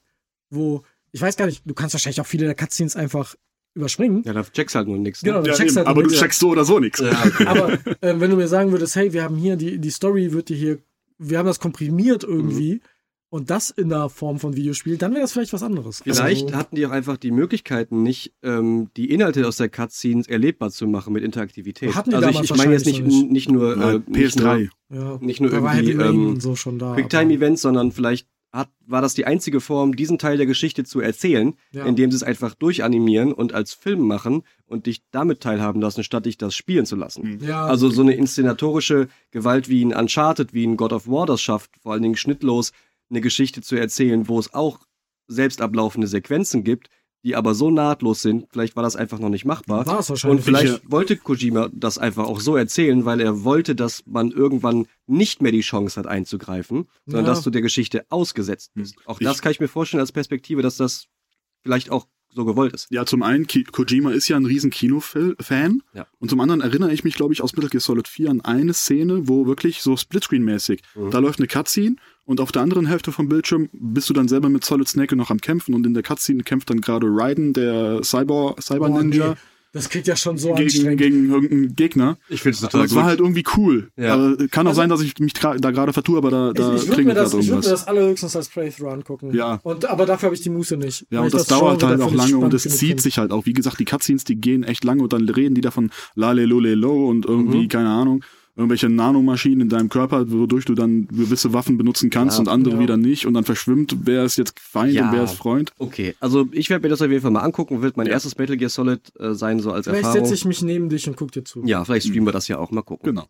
wo, ich weiß gar nicht, du kannst wahrscheinlich auch viele der Cutscenes einfach überspringen. Ja, da checkst halt nur nichts. Genau, Ne? dann Ja, checkst eben, halt aber du mit. checkst so oder so nichts. Ja, okay. Aber äh, wenn du mir sagen würdest, hey, wir haben hier die, die Story wird dir hier, wir haben das komprimiert irgendwie Mhm. und das in der Form von Videospiel, dann wäre das vielleicht was anderes. Vielleicht Also, hatten die auch einfach die Möglichkeiten nicht, ähm, die Inhalte aus der Cutscenes erlebbar zu machen mit Interaktivität. Hatten die also ich, damals ich meine jetzt nicht, nicht nur äh, Nein, nicht PS3. ja, nicht nur irgendwie, ähm, und so schon da. Quicktime-Events, sondern vielleicht hat, war das die einzige Form, diesen Teil der Geschichte zu erzählen, Ja. indem sie es einfach durchanimieren und als Film machen und dich damit teilhaben lassen, statt dich das spielen zu lassen. aber, ja, Also so eine inszenatorische Gewalt wie ein Uncharted, wie ein God of War das schafft, vor allen Dingen schnittlos eine Geschichte zu erzählen, wo es auch selbst ablaufende Sequenzen gibt, die aber so nahtlos sind, vielleicht war das einfach noch nicht machbar. war es wahrscheinlich. Und vielleicht wollte Kojima das einfach auch so erzählen, weil er wollte, dass man irgendwann nicht mehr die Chance hat einzugreifen, sondern Ja. dass du der Geschichte ausgesetzt bist. Auch Ich- das kann ich mir vorstellen als Perspektive, dass das vielleicht auch so gewollt ist. Ja, zum einen, Ki Kojima ist ja ein riesen Kino-Fan. Ja. Und zum anderen erinnere ich mich, glaube ich, aus Metal Gear Solid 4 an eine Szene, wo wirklich so Splitscreen-mäßig, Mhm. da läuft eine Cutscene und auf der anderen Hälfte vom Bildschirm bist du dann selber mit Solid Snake noch am Kämpfen und in der Cutscene kämpft dann gerade Raiden, der Cyber, Cyber Ninja, nee, das klingt ja schon so gegen, anstrengend. gegen irgendeinen Gegner. Ich finde es Und das war halt irgendwie cool. Ja. Aber kann auch Also- sein, dass ich mich da gerade vertue, aber da, da ich ich würde klingelt mir, das- gerade ich würd mir irgendwas. das allerhöchstens als Playthrough angucken. Ja. Und, aber dafür habe ich die Muße nicht. Ja, und ich das, dauert halt auch lange und es zieht sich halt auch. Wie gesagt, die Cutscenes, die gehen echt lange und dann reden die davon lale lole lo und irgendwie, Mhm. keine Ahnung, irgendwelche Nanomaschinen in deinem Körper, wodurch du dann gewisse Waffen benutzen kannst Ja. und andere Ja. wieder nicht und dann verschwimmt, wer ist jetzt Feind Ja. und wer ist Freund. Okay, also ich werde mir das auf jeden Fall mal angucken, wird mein Ja. erstes Metal Gear Solid äh, sein, so als Vielleicht Erfahrung. setze ich mich neben dich und guck dir zu. ja, vielleicht streamen wir das ja auch, mal gucken. Genau.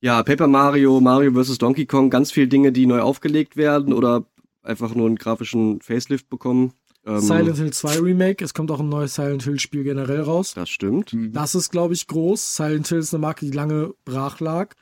Ja, Paper Mario, Mario vs. Donkey Kong, ganz viele Dinge, die neu aufgelegt werden oder einfach nur einen grafischen Facelift bekommen. Ähm, Silent Hill 2 Remake, es kommt auch ein neues Silent Hill Spiel generell raus. Das stimmt. Das ist, glaube ich, groß. Silent Hill ist eine Marke, die lange brach lag.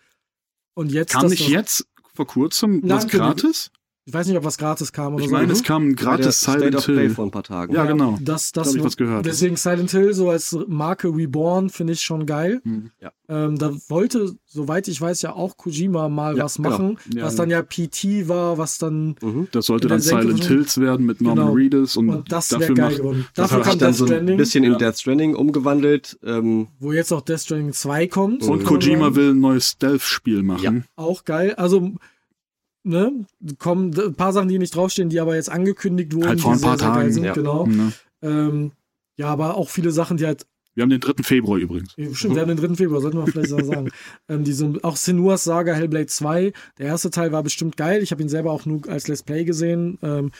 Und jetzt. Kam nicht jetzt vor kurzem Nein, was gratis? Ich weiß nicht, ob was gratis kam oder Ich so. meine, es kam ein Bei der gratis State Silent Play Hill. vor ein paar Tagen. Ja, genau. Das, Da das hab ich was gehört. Deswegen Silent Hill so als Marke Reborn finde ich schon geil. Hm. Ja. Ähm, da wollte, soweit ich weiß, ja auch Kojima mal Ja, was genau. machen, Ja, was ja. dann ja PT war, was dann Mhm. Das sollte dann Silent Hills werden mit Norman Genau. Reedus und, und das wäre dafür geil macht, geworden. Das Dafür hat kam Death so ein Stranding, bisschen in Ja. Death Stranding umgewandelt. Ähm, wo jetzt auch Death Stranding 2 kommt. und kann man Kojima will ein neues Stealth-Spiel machen. Auch geil. Also, ne, kommen ein paar Sachen, die nicht draufstehen, die aber jetzt angekündigt wurden, Halt vor die ein paar sehr, Tagen. sind, Ja. genau. Ne? Ähm, ja, aber auch viele Sachen, die halt Wir haben den 3. Februar übrigens. Ja, Stimmt, wir haben den 3. Februar, sollten wir vielleicht sagen. ähm, die so, auch Senua's Saga Hellblade 2. Der erste Teil war bestimmt geil. Ich habe ihn selber auch nur als Let's Play gesehen. Ähm,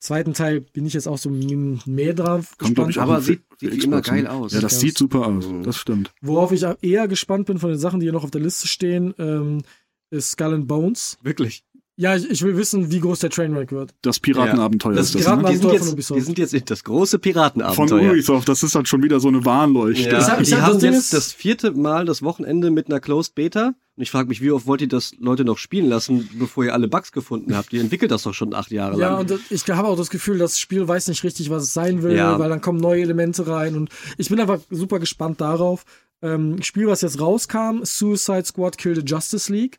zweiten Teil bin ich jetzt auch so mehr drauf Kommt, gespannt. ich, Aber sieht- sieht immer Xbox, geil ne? aus. Ja, das Sieht super aus. Mhm. Das stimmt. Worauf ich eher gespannt bin von den Sachen, die hier noch auf der Liste stehen, ähm, ist Skull and Bones. wirklich. Ja, ich, ich will wissen, wie groß der Trainwreck wird. Das Piratenabenteuer Das ist das, ne? die, sind Abenteuer jetzt, von Ubisoft. die sind jetzt in das große Von Piratenabenteuer. Ubisoft, das ist dann schon wieder so eine Warnleuchte. Ja, Ich hab- ich die hab- haben das jetzt ist- das vierte Mal das Wochenende mit einer Closed Beta. Und ich frage mich, wie oft wollt ihr das Leute noch spielen lassen, bevor ihr alle Bugs gefunden habt? Ihr entwickelt das doch schon acht Jahre Ja, lang. und das- ich habe auch das Gefühl, das Spiel weiß nicht richtig, was es sein will, Ja. weil dann kommen neue Elemente rein und ich bin einfach super gespannt darauf. Ähm, Spiel, was jetzt rauskam, Suicide Squad Kill the Justice League.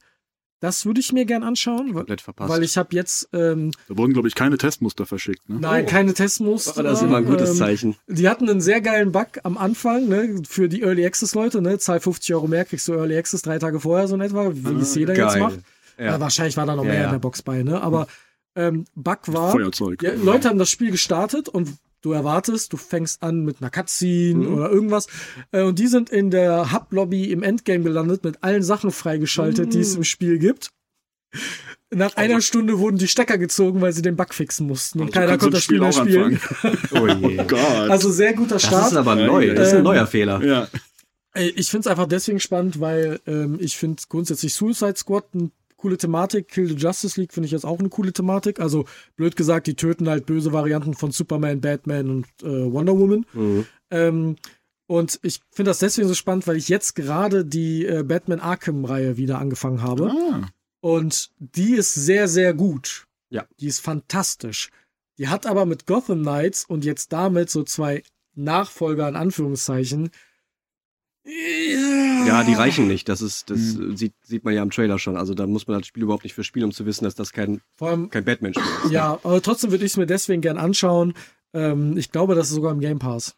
Das würde ich mir gern anschauen, weil, Komplett verpasst. weil ich habe jetzt ähm, Da wurden, glaube ich, keine Testmuster verschickt. Ne? nein Oh. keine Testmuster. Oh, das ist immer ein gutes ähm, Zeichen. Die hatten einen sehr geilen Bug am Anfang, ne, für die Early Access Leute, ne, zahl 50 Euro mehr, kriegst du Early Access drei Tage vorher so in etwa, wie es jeder jetzt macht. Ja. Ja. wahrscheinlich war da noch Ja, mehr ja. in der Box bei, ne, aber ähm, Bug war, Feuerzeug. ja, Leute haben das Spiel gestartet und du erwartest, du fängst an mit einer Cutscene Mhm. oder irgendwas äh, und die sind in der Hub-Lobby im Endgame gelandet mit allen Sachen freigeschaltet, die Mhm. es im Spiel gibt. Nach einer Stunde wurden die Stecker gezogen, weil sie den Bug fixen mussten und Also keiner konnte das Spiel mehr spielen. Oh je. Oh Gott. Also sehr guter Das Start. ist aber neu. Das ist ein Ähm, neuer Fehler. ja. Ich finde es einfach deswegen spannend, weil ähm, ich finde grundsätzlich Suicide Squad eine coole Thematik. Kill the Justice League finde ich jetzt auch eine coole Thematik. Also blöd gesagt, die töten halt böse Varianten von Superman, Batman und äh, Wonder Woman. Mhm. Ähm, und ich finde das deswegen so spannend, weil ich jetzt gerade die äh, Batman Arkham-Reihe wieder angefangen habe. Ah. Und die ist sehr, sehr gut. Ja. Die ist fantastisch. Die hat aber mit Gotham Knights und jetzt damit so zwei Nachfolger in Anführungszeichen. Ja, die reichen nicht. Das ist, das Mhm. sieht, sieht man ja im Trailer schon. Also da muss man das Spiel überhaupt nicht für spielen, um zu wissen, dass das kein, Vor allem, kein Batman-Spiel ist. ja, aber trotzdem würde ich es mir deswegen gern anschauen. Ähm, ich glaube, das ist sogar im Game Pass.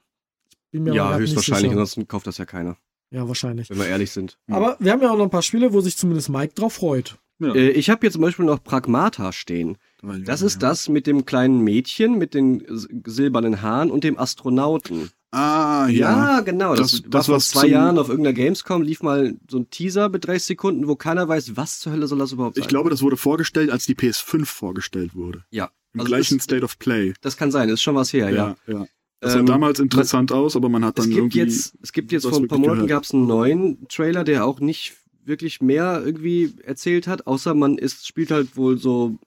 Ich bin mir aber Ja, höchstwahrscheinlich. Ansonsten kauft das ja keiner, Ja, wahrscheinlich. wenn wir ehrlich sind. Aber wir haben ja auch noch ein paar Spiele, wo sich zumindest Mike drauf freut. Ja. Äh, ich habe hier zum Beispiel noch Pragmata stehen. Das ist das mit dem kleinen Mädchen mit den silbernen Haaren und dem Astronauten. Ah, ja. genau. Das, Das- war das, vor zwei Jahren auf irgendeiner Gamescom lief mal so ein Teaser mit 30 Sekunden, wo keiner weiß, was zur Hölle soll das überhaupt sein. Ich glaube, das wurde vorgestellt, als die PS5 vorgestellt wurde. ja. Im Also gleichen ist, State of Play. das kann sein, ist schon was her, ja. ja. Das Ähm, sah damals interessant aus, aber man hat dann Es gibt irgendwie. jetzt, es gibt jetzt vor ein paar Monaten gab es einen neuen Trailer, der auch nicht wirklich mehr irgendwie erzählt hat, außer man ist, spielt halt wohl so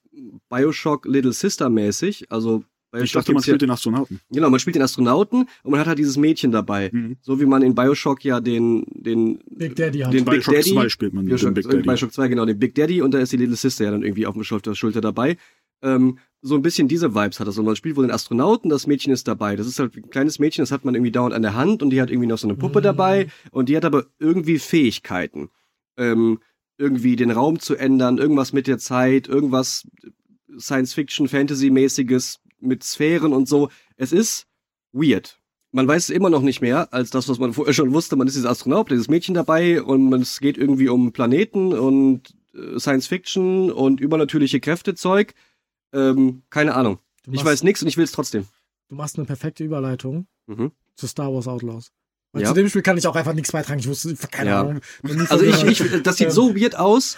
Bioshock Little Sister mäßig. Also Bioshock ich dachte, man gibt's ja, spielt den Astronauten. Genau, man spielt den Astronauten und man hat halt dieses Mädchen dabei. Mhm. So wie man in Bioshock ja den, den, Big Daddy hat. den Big Bioshock Daddy. 2 spielt man mit Bioshock, dem Big Daddy. Bioshock 2, genau, den Big Daddy und da ist die Little Sister ja dann irgendwie auf dem Schulter, Schulter dabei. Ähm, so ein bisschen diese Vibes hat das. Und man spielt wohl den Astronauten, das Mädchen ist dabei. Das ist halt ein kleines Mädchen, das hat man irgendwie dauernd an der Hand und die hat irgendwie noch so eine Puppe Mhm. dabei und die hat aber irgendwie Fähigkeiten. Ähm, irgendwie den Raum zu ändern, irgendwas mit der Zeit, irgendwas Science-Fiction, Fantasy-mäßiges mit Sphären und so. Es ist weird. Man weiß es immer noch nicht mehr als das, was man vorher schon wusste. Man ist dieses Astronaut, dieses Mädchen dabei und es geht irgendwie um Planeten und äh, Science-Fiction und übernatürliche Kräftezeug. Ähm, keine Ahnung. Du Ich machst, weiß nichts und ich will es trotzdem. du machst eine perfekte Überleitung Mhm. zu Star Wars Outlaws. Weil Ja. zu dem Spiel kann ich auch einfach nichts beitragen. Ich wusste, keine Ja. Ahnung. Also ich, ich, das sieht so weird aus,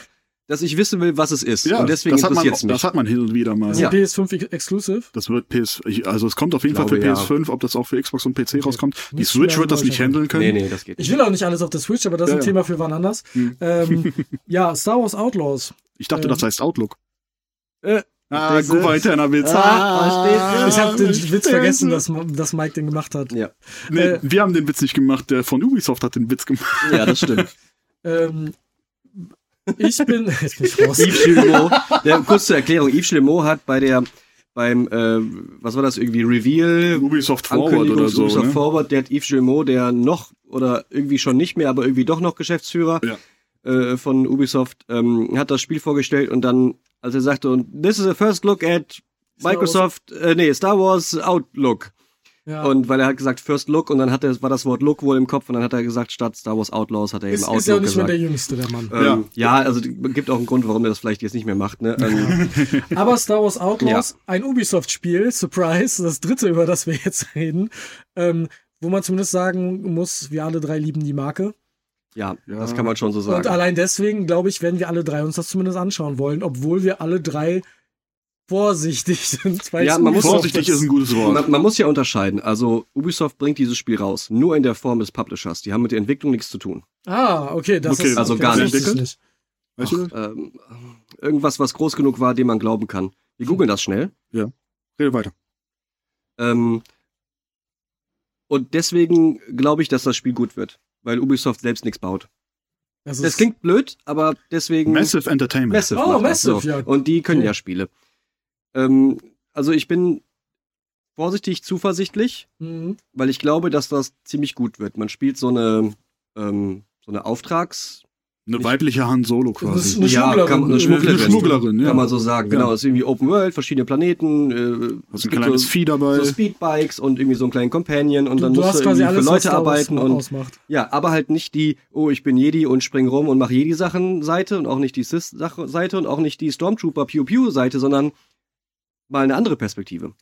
dass ich wissen will, was es ist. Ja, und deswegen das hat, man, es mich. das hat man hin und wieder mal. Ist Ja. PS5 ex- exclusive? Das wird PS, ich- also es kommt auf jeden Fall für ja. PS5, ob das auch für Xbox und PC Okay. rauskommt. Die Nicht Switch wird das nicht handeln können. Nee, nee, das geht Ich nicht. will auch nicht alles auf der Switch, aber das ist ein ja. Thema für wann anders. Hm. Ähm, ja, Star Wars Outlaws. Ich dachte, Ähm, das heißt Outlook. Äh, ah, mal, interner Witz. Ah, versteht. ich habe den ich Witz vergessen, dass, dass Mike den gemacht hat. Ja. Nee, äh, wir haben den Witz nicht gemacht, der von Ubisoft hat den Witz gemacht. ja, das stimmt. Ähm, ich bin. Jetzt bin ich raus. Yves Guillemot, der, kurz zur Erklärung, Yves Guillemot hat bei der, beim, äh, was war das, irgendwie Reveal, Ubisoft Forward oder so. Ubisoft Ne? Forward, der hat Yves Guillemot, der noch, oder irgendwie schon nicht mehr, aber irgendwie doch noch Geschäftsführer Ja. äh, von Ubisoft, ähm, hat das Spiel vorgestellt und dann, als er sagte, und this is a first look at Microsoft, äh, nee, Star Wars Outlook. Ja. Und weil er hat gesagt First Look und dann hat er, war das Wort Look wohl im Kopf und dann hat er gesagt, statt Star Wars Outlaws hat er eben ist, Outlook ist ja auch nicht mehr gesagt. der Jüngste, der Mann. Ähm, ja. also die- gibt auch einen Grund, warum er das vielleicht jetzt nicht mehr macht. Ne? Ähm, Aber Star Wars Outlaws, ein Ubisoft-Spiel, Surprise, das dritte, über das wir jetzt reden, ähm, wo man zumindest sagen muss, wir alle drei lieben die Marke. ja, Ja. das kann man schon so Und sagen. allein deswegen, glaube ich, werden wir alle drei uns das zumindest anschauen wollen, obwohl wir alle drei vorsichtig sind. weil Ja, man muss- Vorsichtig ist ein gutes Wort. Man, man muss ja unterscheiden. Also Ubisoft bringt dieses Spiel raus, nur in der Form des Publishers. Die haben mit der Entwicklung nichts zu tun. Ah, okay, das Okay, ist also gar das nicht. Weißt du Ach, ähm, irgendwas, was groß genug war, dem man glauben kann. Wir googeln das schnell. Rede weiter. Ähm, und deswegen glaube ich, dass das Spiel gut wird, weil Ubisoft selbst nichts baut. Das, Das klingt blöd, aber deswegen. Massive Entertainment. Massive. Oh, das, Massive, ja. Und die können Okay. ja Spiele. Ähm, also ich bin vorsichtig zuversichtlich, Mhm. weil ich glaube, dass das ziemlich gut wird. Man spielt so eine, ähm, so eine Auftrags, Eine weibliche Han Solo Das ist quasi. eine Ja, Schmugglerin. kann man- eine Schmugglerin. Eine Schmugglerin, ja. kann man so sagen. Ja. Genau, es ist irgendwie Open World, verschiedene Planeten, äh, Hast ein kleines so, Vieh dabei. so Speedbikes und irgendwie so einen kleinen Companion und Du, dann du musst hast du quasi irgendwie für alles, was Leute arbeiten und ausmacht. ja, aber halt nicht die, oh, ich bin Jedi und spring rum und mache Jedi-Sachen-Seite und auch nicht die Sith-Seite und auch nicht die Stormtrooper-Pew-Pew-Seite, sondern mal eine andere Perspektive.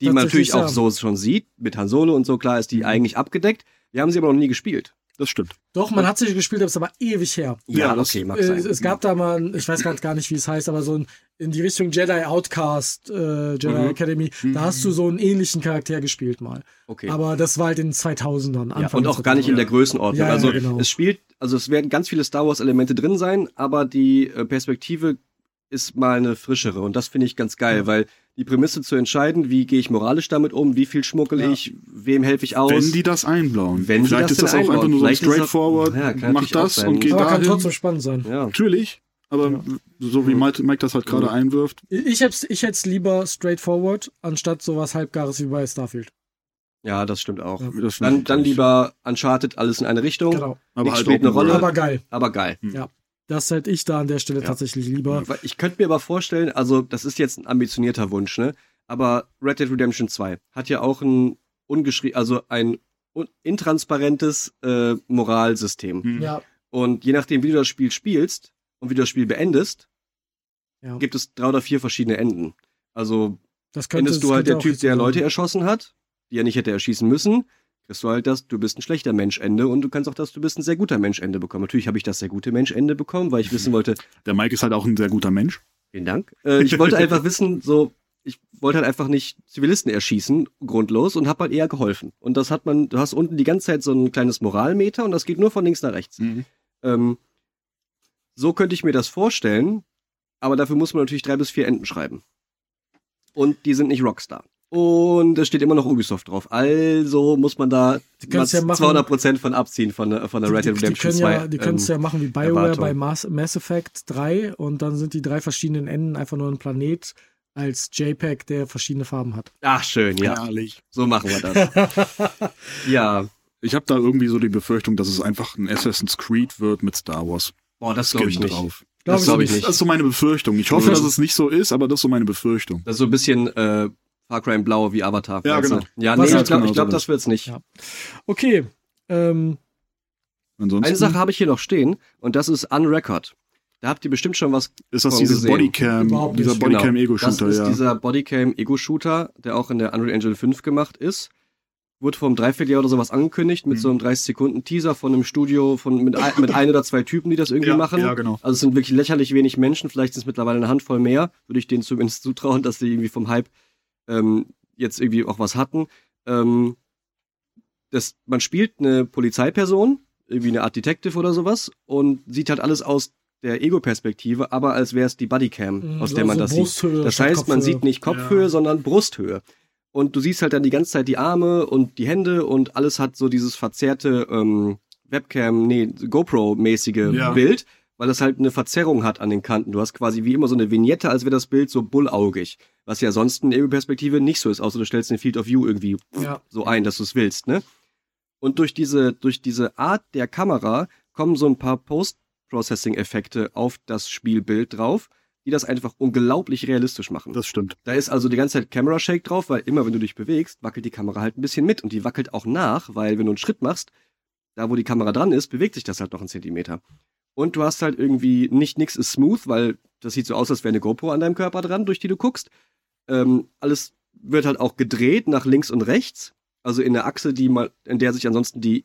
Die man natürlich auch ja. so schon sieht, mit Han Solo und so, klar ist die eigentlich abgedeckt. Wir haben sie aber noch nie gespielt. Das stimmt. Doch, man hat sie gespielt, aber es ist aber ewig her. Ja, das- okay, mag sein. es gab da mal, ein- ich weiß grad gar nicht, wie es heißt, aber so ein, in die Richtung Jedi Outcast, äh, Jedi Mhm. Academy, da hast du so einen ähnlichen Charakter gespielt mal. okay. Aber das war halt in den 2000ern. Ja, Anfang und auch gar nicht in der 2000er. Größenordnung. Ja, ja, also genau. es spielt, also es werden ganz viele Star Wars Elemente drin sein, aber die äh, Perspektive ist mal eine frischere und das finde ich ganz geil, Ja. weil die Prämisse zu entscheiden, wie gehe ich moralisch damit um, wie viel schmuggel Ja. ich, wem helfe ich aus. Wenn die das einblauen. Wenn Vielleicht das ist das auch einfach einbauen. nur so Vielleicht straightforward, Ja, auch das und geht Aber kann dahin. trotzdem spannend sein. ja. Natürlich, aber Ja. so wie Mike, Mike das halt gerade Ja. einwirft, Ich hätte ich hätt's lieber straightforward, anstatt sowas halbgares wie bei Starfield. ja, das stimmt auch. Ja. das Dann, dann lieber Uncharted alles in eine Richtung, Genau. aber halt spielt eine Rolle. Aber geil. aber geil. Das hätte ich da an der Stelle Ja. tatsächlich lieber. Ich könnte mir aber vorstellen, also das ist jetzt ein ambitionierter Wunsch, ne? Aber Red Dead Redemption 2 hat ja auch ein ungeschrieben, also ein intransparentes äh, Moralsystem. Hm. Ja, Und je nachdem, wie du das Spiel spielst und wie du das Spiel beendest, ja. gibt es drei oder vier verschiedene Enden. Also Das könnte, endest das du halt der Typ, der Leute erschossen hat, die er nicht hätte erschießen müssen, kriegst du halt das, du bist ein schlechter Mensch-Ende und du kannst auch das, du bist ein sehr guter Mensch-Ende bekommen. Natürlich habe ich das sehr gute Mensch-Ende bekommen, weil ich wissen wollte, Der Mike ist halt auch ein sehr guter Mensch. Vielen Dank. Äh, ich wollte einfach wissen, so, ich wollte halt einfach nicht Zivilisten erschießen, grundlos, und habe halt eher geholfen. Und das hat man, du hast unten die ganze Zeit so ein kleines Moralmeter und das geht nur von links nach rechts. Ähm, so könnte ich mir das vorstellen, aber dafür muss man natürlich drei bis vier Enden schreiben. Und die sind nicht Rockstar. Und es steht immer noch Ubisoft drauf. Also muss man da ja machen- 200% von abziehen von, der- von der Red Dead Die, die Redemption können 2. ja, die können es ähm, ja machen wie BioWare Erwartung. bei Mass, Mass Effect 3 und dann sind die drei verschiedenen Enden einfach nur ein Planet als JPEG, der verschiedene Farben hat. Ach, schön, ja. Herrlich. So machen wir das. ja. Ich habe da irgendwie so die Befürchtung, dass es einfach ein Assassin's Creed wird mit Star Wars Boah, das glaube ich nicht. drauf. Glaub das ich glaube ich nicht. nicht. Das ist so meine Befürchtung. Ich hoffe, Mhm. dass es nicht so ist, aber das ist so meine Befürchtung. Das ist so ein bisschen äh, Far Cry in Blau wie Avatar. Ja, genau. Ja, nee, ich glaube, genau ich glaub, so das wird's nicht. Ja. Okay. Ähm, Ansonsten Eine Sache habe ich hier noch stehen und das ist Unrecord. Da habt ihr bestimmt schon was ist das dieses gesehen. Bodycam, Überhaupt dieser nicht. Bodycam Ego-Shooter, Genau. Das ist ja. dieser Bodycam Ego-Shooter, der auch in der Unreal Engine 5 gemacht ist. Wurde vor einem Dreivierteljahr oder sowas angekündigt mit Mhm. so einem 30-Sekunden-Teaser von einem Studio von, mit, ein, mit ein oder zwei Typen, die das irgendwie ja, machen. Ja, genau. Also es sind wirklich lächerlich wenig Menschen, vielleicht sind es mittlerweile eine Handvoll mehr, würde ich denen zumindest zutrauen, dass sie irgendwie vom Hype ähm, jetzt irgendwie auch was hatten. Ähm, das, man spielt eine Polizeiperson, irgendwie eine Art Detective oder sowas, und sieht halt alles aus der Ego-Perspektive, aber als wäre es die Bodycam, aus so- der man so das sieht. Brusthöhe Das statt heißt, man sieht nicht Kopfhöhe, Ja. sondern Brusthöhe. Und du siehst halt dann die ganze Zeit die Arme und die Hände und alles hat so dieses verzerrte ähm, Webcam, nee, GoPro-mäßige Ja. Bild, weil das halt eine Verzerrung hat an den Kanten. Du hast quasi wie immer so eine Vignette, als wäre das Bild so bullaugig. Was ja sonst in der Ego-Perspektive nicht so ist, außer du stellst den Field of View irgendwie Ja. so ein, dass du es willst, ne? Und durch diese, durch diese Art der Kamera kommen so ein paar Post-Processing-Effekte auf das Spielbild drauf, die das einfach unglaublich realistisch machen. Das stimmt. Da ist also die ganze Zeit Camera Shake drauf, weil immer wenn du dich bewegst, wackelt die Kamera halt ein bisschen mit und die wackelt auch nach, weil wenn du einen Schritt machst, da wo die Kamera dran ist, bewegt sich das halt noch einen Zentimeter. Und du hast halt irgendwie nicht nix ist smooth, weil das sieht so aus, als wäre eine GoPro an deinem Körper dran, durch die du guckst. Ähm, alles wird halt auch gedreht nach links und rechts, also in der Achse, die mal, in der sich ansonsten die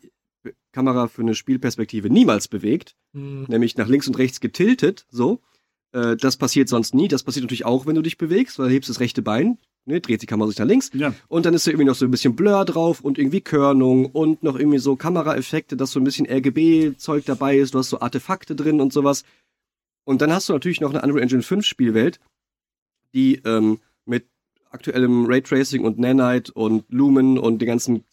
Kamera für eine Spielperspektive niemals bewegt Mhm. nämlich nach links und rechts getiltet, so. Äh, das passiert sonst nie. Das passiert natürlich auch, wenn du dich bewegst, weil du hebst das rechte Bein, ne, dreht die Kamera sich nach links Ja. und dann ist da irgendwie noch so ein bisschen Blur drauf und irgendwie Körnung und noch irgendwie so Kameraeffekte, dass so ein bisschen RGB-Zeug dabei ist, du hast so Artefakte drin und sowas. Und dann hast du natürlich noch eine Unreal Engine 5 Spielwelt, die ähm, aktuellem Raytracing und Nanite und Lumen und dem ganzen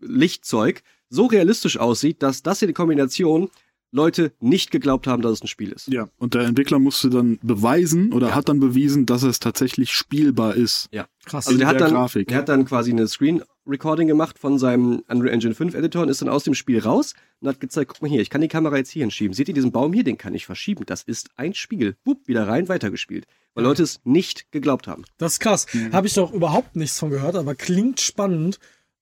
Lichtzeug so realistisch aussieht, dass das hier die Kombination Leute nicht geglaubt haben, dass es ein Spiel ist. Ja, und der Entwickler musste dann beweisen oder hat dann bewiesen, dass es tatsächlich spielbar ist. Ja. Krass. Also der hat, der dann, Grafik. der hat dann quasi eine Screen Recording gemacht von seinem Unreal Engine 5 Editor und ist dann aus dem Spiel raus und hat gezeigt, guck mal hier, ich kann die Kamera jetzt hier hinschieben. Seht ihr diesen Baum hier? Den kann ich verschieben. Das ist ein Spiel. Wupp, wieder rein, weitergespielt. Weil Leute es nicht geglaubt haben. Das ist krass. Habe ich doch überhaupt nichts von gehört, aber klingt spannend.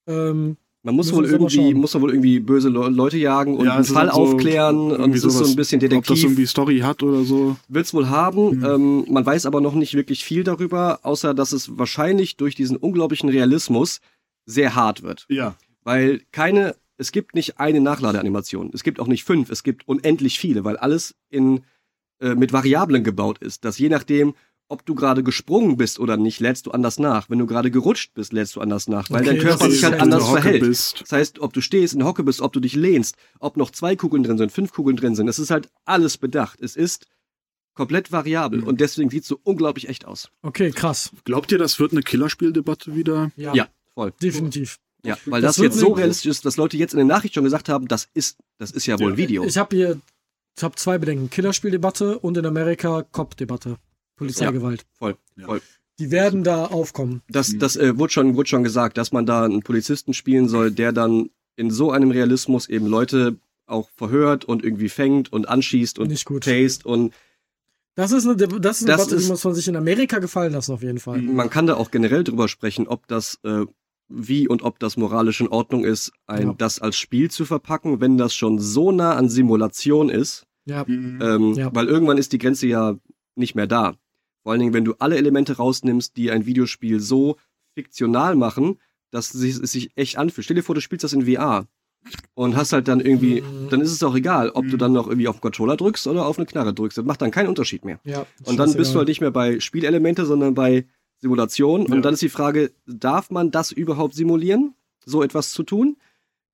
Ähm, Man muss wohl irgendwie, muss wohl irgendwie böse Le Leute jagen und Ja, einen es Fall halt so aufklären und es ist so ein bisschen Ob das Detektiv. irgendwie Story hat oder so. Wird's wohl haben. Ähm, man weiß aber noch nicht wirklich viel darüber, außer dass es wahrscheinlich durch diesen unglaublichen Realismus sehr hart wird. Ja. Weil keine, es gibt nicht eine Nachladeanimation. Es gibt auch nicht fünf, es gibt unendlich viele, weil alles in, äh, mit Variablen gebaut ist, dass je nachdem, ob du gerade gesprungen bist oder nicht, lädst du anders nach. Wenn du gerade gerutscht bist, lädst du anders nach, weil Okay, dein Körper sich halt anders verhält. bist. Das heißt, ob du stehst, in der Hocke bist, ob du dich lehnst, ob noch zwei Kugeln drin sind, fünf Kugeln drin sind, es ist halt alles bedacht. Es ist komplett variabel Mhm. und deswegen sieht's so unglaublich echt aus. okay, krass. Glaubt ihr, das wird eine Killerspieldebatte wieder? Ja, voll. definitiv. Ja, weil Das das, wird jetzt so realistisch ist, dass Leute jetzt in der Nachricht schon gesagt haben, das ist, das ist ja wohl Ja. Video. Ich habe hier ich hab zwei Bedenken. Killerspieldebatte und in Amerika Cop-Debatte. Polizeigewalt. voll, Ja. voll. Die werden da aufkommen. Das, das äh, wurde, schon, wurde schon gesagt, dass man da einen Polizisten spielen soll, der dann in so einem Realismus eben Leute auch verhört und irgendwie fängt und anschießt und Nicht gut. tastet und Das ist eine, das ist eine Das Debatte, die ist- muss man sich in Amerika gefallen lassen, auf jeden Fall. man kann da auch generell drüber sprechen, ob das äh, wie und ob das moralisch in Ordnung ist, ein, Ja. das als Spiel zu verpacken, wenn das schon so nah an Simulation ist, Ja, ähm, Ja. weil irgendwann ist die Grenze ja nicht mehr da. Vor allen Dingen, wenn du alle Elemente rausnimmst, die ein Videospiel so fiktional machen, dass es sich, es sich echt anfühlt. Stell dir vor, du spielst das in VR und hast halt dann irgendwie, Mhm. dann ist es auch egal, ob du dann noch irgendwie auf den Controller drückst oder auf eine Knarre drückst. Das macht dann keinen Unterschied mehr. ja. Und dann bist du halt nicht mehr bei Spielelemente, sondern bei Simulation. Ja. Und dann ist die Frage, darf man das überhaupt simulieren, so etwas zu tun?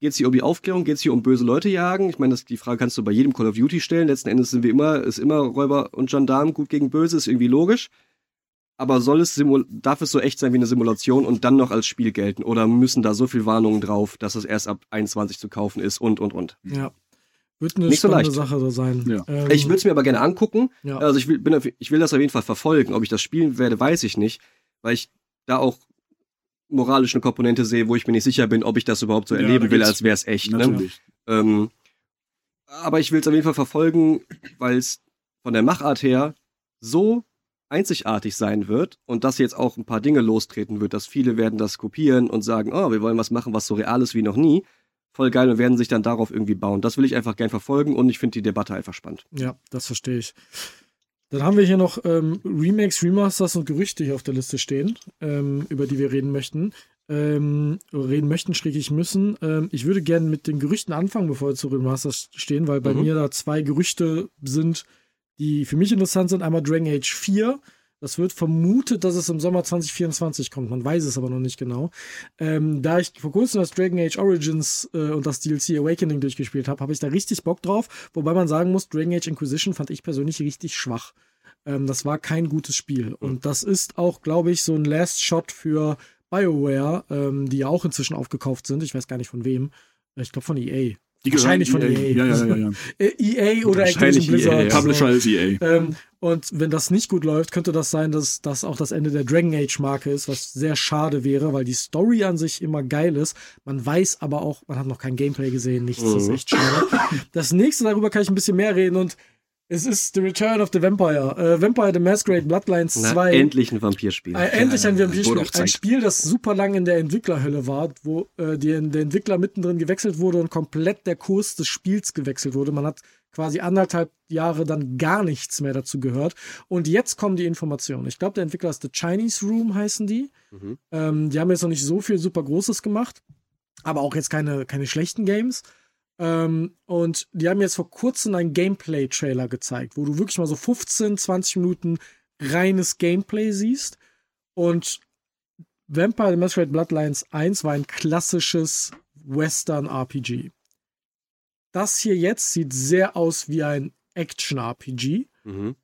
Geht es hier um die Aufklärung? Geht es hier um böse Leute jagen? Ich meine, das, die Frage kannst du bei jedem Call of Duty stellen. Letzten Endes sind wir immer, ist immer Räuber und Gendarm gut gegen böse, ist irgendwie logisch. Aber soll es simul darf es so echt sein wie eine Simulation und dann noch als Spiel gelten? Oder müssen da so viel Warnungen drauf, dass es erst ab 21 zu kaufen ist und und und? Ja. Wird eine Nicht so leicht. Sache so sein. Ja. Ähm, Ich würde es mir aber gerne angucken. Ja. Also ich will, bin, ich will das auf jeden Fall verfolgen. Ob ich das spielen werde, weiß ich nicht, weil ich da auch moralisch eine Komponente sehe, wo ich mir nicht sicher bin, ob ich das überhaupt so Ja, erleben will, als wäre es echt. Ne? Ähm, aber ich will es auf jeden Fall verfolgen, weil es von der Machart her so einzigartig sein wird und dass jetzt auch ein paar Dinge lostreten wird, dass viele werden das kopieren und sagen, oh, wir wollen was machen, was so real ist wie noch nie. Voll geil und werden sich dann darauf irgendwie bauen. Das will ich einfach gern verfolgen und ich finde die Debatte einfach spannend. Ja, das verstehe ich. Dann haben wir hier noch ähm, Remakes, Remasters und Gerüchte hier auf der Liste stehen, ähm, über die wir reden möchten. Ähm, reden möchten, schräg ich müssen. Ähm, ich würde gerne mit den Gerüchten anfangen, bevor wir zu Remasters stehen, weil bei Mhm. mir da zwei Gerüchte sind, die für mich interessant sind. Einmal Dragon Age 4. Das wird vermutet, dass es im Sommer 2024 kommt. Man weiß es aber noch nicht genau. Ähm, da ich vor kurzem das Dragon Age Origins äh, und das DLC Awakening durchgespielt habe, habe ich da richtig Bock drauf. Wobei man sagen muss, Dragon Age Inquisition fand ich persönlich richtig schwach. Ähm, das war kein gutes Spiel. Und das ist auch, glaube ich, so ein Last Shot für BioWare, ähm, die ja auch inzwischen aufgekauft sind. Ich weiß gar nicht von wem. Äh, Ich glaube von EA. Die Wahrscheinlich von EA. Ja, ja, ja, ja. Äh, EA oder Activision Blizzard. EA, ja. Publisher ist EA. Ähm, und wenn das nicht gut läuft, könnte das sein, dass das auch das Ende der Dragon Age Marke ist, was sehr schade wäre, weil die Story an sich immer geil ist. Man weiß aber auch, man hat noch kein Gameplay gesehen, nichts, das ist Mhm. echt schade. Das nächste, darüber kann ich ein bisschen mehr reden und es ist The Return of the Vampire. Äh, Vampire the Masquerade Bloodlines Na, 2. endlich ein Vampirspiel. Äh, endlich ein Vampirspiel. Ein. Spiel, das super lang in der Entwicklerhölle war, wo äh, die, der Entwickler mittendrin gewechselt wurde und komplett der Kurs des Spiels gewechselt wurde. Man hat quasi anderthalb Jahre dann gar nichts mehr dazu gehört. Und jetzt kommen die Informationen. Ich glaube, der Entwickler ist The Chinese Room, heißen die. Mhm. Ähm, die haben jetzt noch nicht so viel super Großes gemacht, aber auch jetzt keine, keine schlechten Games. Ähm, und die haben jetzt vor kurzem einen Gameplay-Trailer gezeigt, wo du wirklich mal so 15, 20 Minuten reines Gameplay siehst. Und Vampire the Masquerade Bloodlines 1 war ein klassisches Western-RPG. Das hier jetzt sieht sehr aus wie ein Action-RPG. Mhm.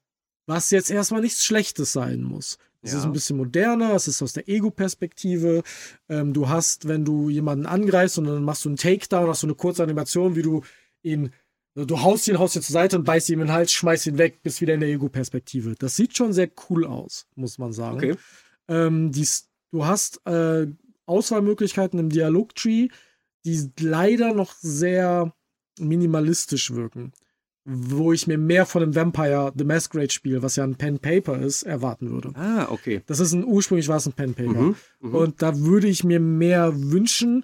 Was jetzt erstmal nichts Schlechtes sein muss. Es Ja. ist ein bisschen moderner, es ist aus der Ego-Perspektive. Ähm, du hast, wenn du jemanden angreifst und dann machst du einen Takedown, hast du eine kurze Animation, wie du ihn, du haust ihn, haust ihn zur Seite und beißt ihm in den Hals, schmeißt ihn weg, bist wieder in der Ego-Perspektive. Das sieht schon sehr cool aus, muss man sagen. Okay. Ähm, dies, du hast äh, Auswahlmöglichkeiten im Dialogtree, die leider noch sehr minimalistisch wirken. Wo ich mir mehr von dem Vampire The Masquerade Spiel, was ja ein Pen Paper ist, erwarten würde. Ah, okay. Das ist ein ursprünglich war es ein Pen Paper. Mhm. Mhm. Und da würde ich mir mehr wünschen.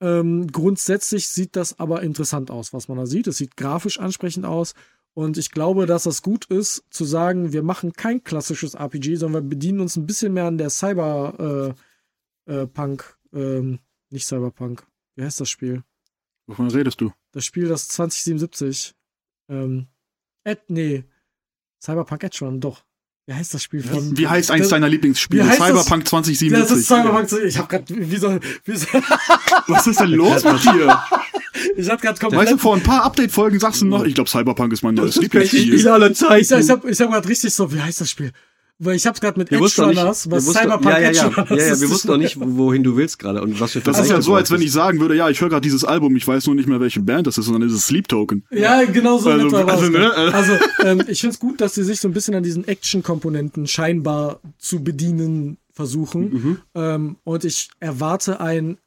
Ähm, grundsätzlich sieht das aber interessant aus, was man da sieht. Es sieht grafisch ansprechend aus. Und ich glaube, dass das gut ist, zu sagen, wir machen kein klassisches RPG, sondern wir bedienen uns ein bisschen mehr an der Cyber äh, äh, Punk, ähm, nicht Cyberpunk. Wie heißt das Spiel? Wovon redest du? Das Spiel, das 2077. Ähm, Ed, nee. Cyberpunk Edge Run, doch. Wie heißt das Spiel von. Wie heißt eins das, deiner Lieblingsspiele? das? Cyberpunk Das 2077. ist Cyberpunk. Ich hab grad, wie soll, wie soll, Was ist denn los mit dir? ich hab grad Weißt du, komplett. vor ein paar Update-Folgen sagst du noch, ich glaube, Cyberpunk ist mein neues Lieblingsspiel. aller Zeiten. Ich, ich hab, ich hab grad richtig so, wie heißt das Spiel? Weil ich hab's grad mit Wir Edge wussten noch nicht, Runners, wir was wussten, Cyberpunk ja, ja, ja, ja, ja, ist. wir wussten noch nicht, wohin du willst gerade und was für Das ist ja so, als wenn ich sagen würde, ja, ich höre gerade dieses Album, ich weiß nur nicht mehr, welche Band das ist, sondern es ist Sleep Token. Ja, genau so Also- also, ne. Also, ähm, ich find's gut, dass sie sich so ein bisschen an diesen Action-Komponenten scheinbar zu bedienen versuchen. Mhm. Ähm, und ich erwarte ein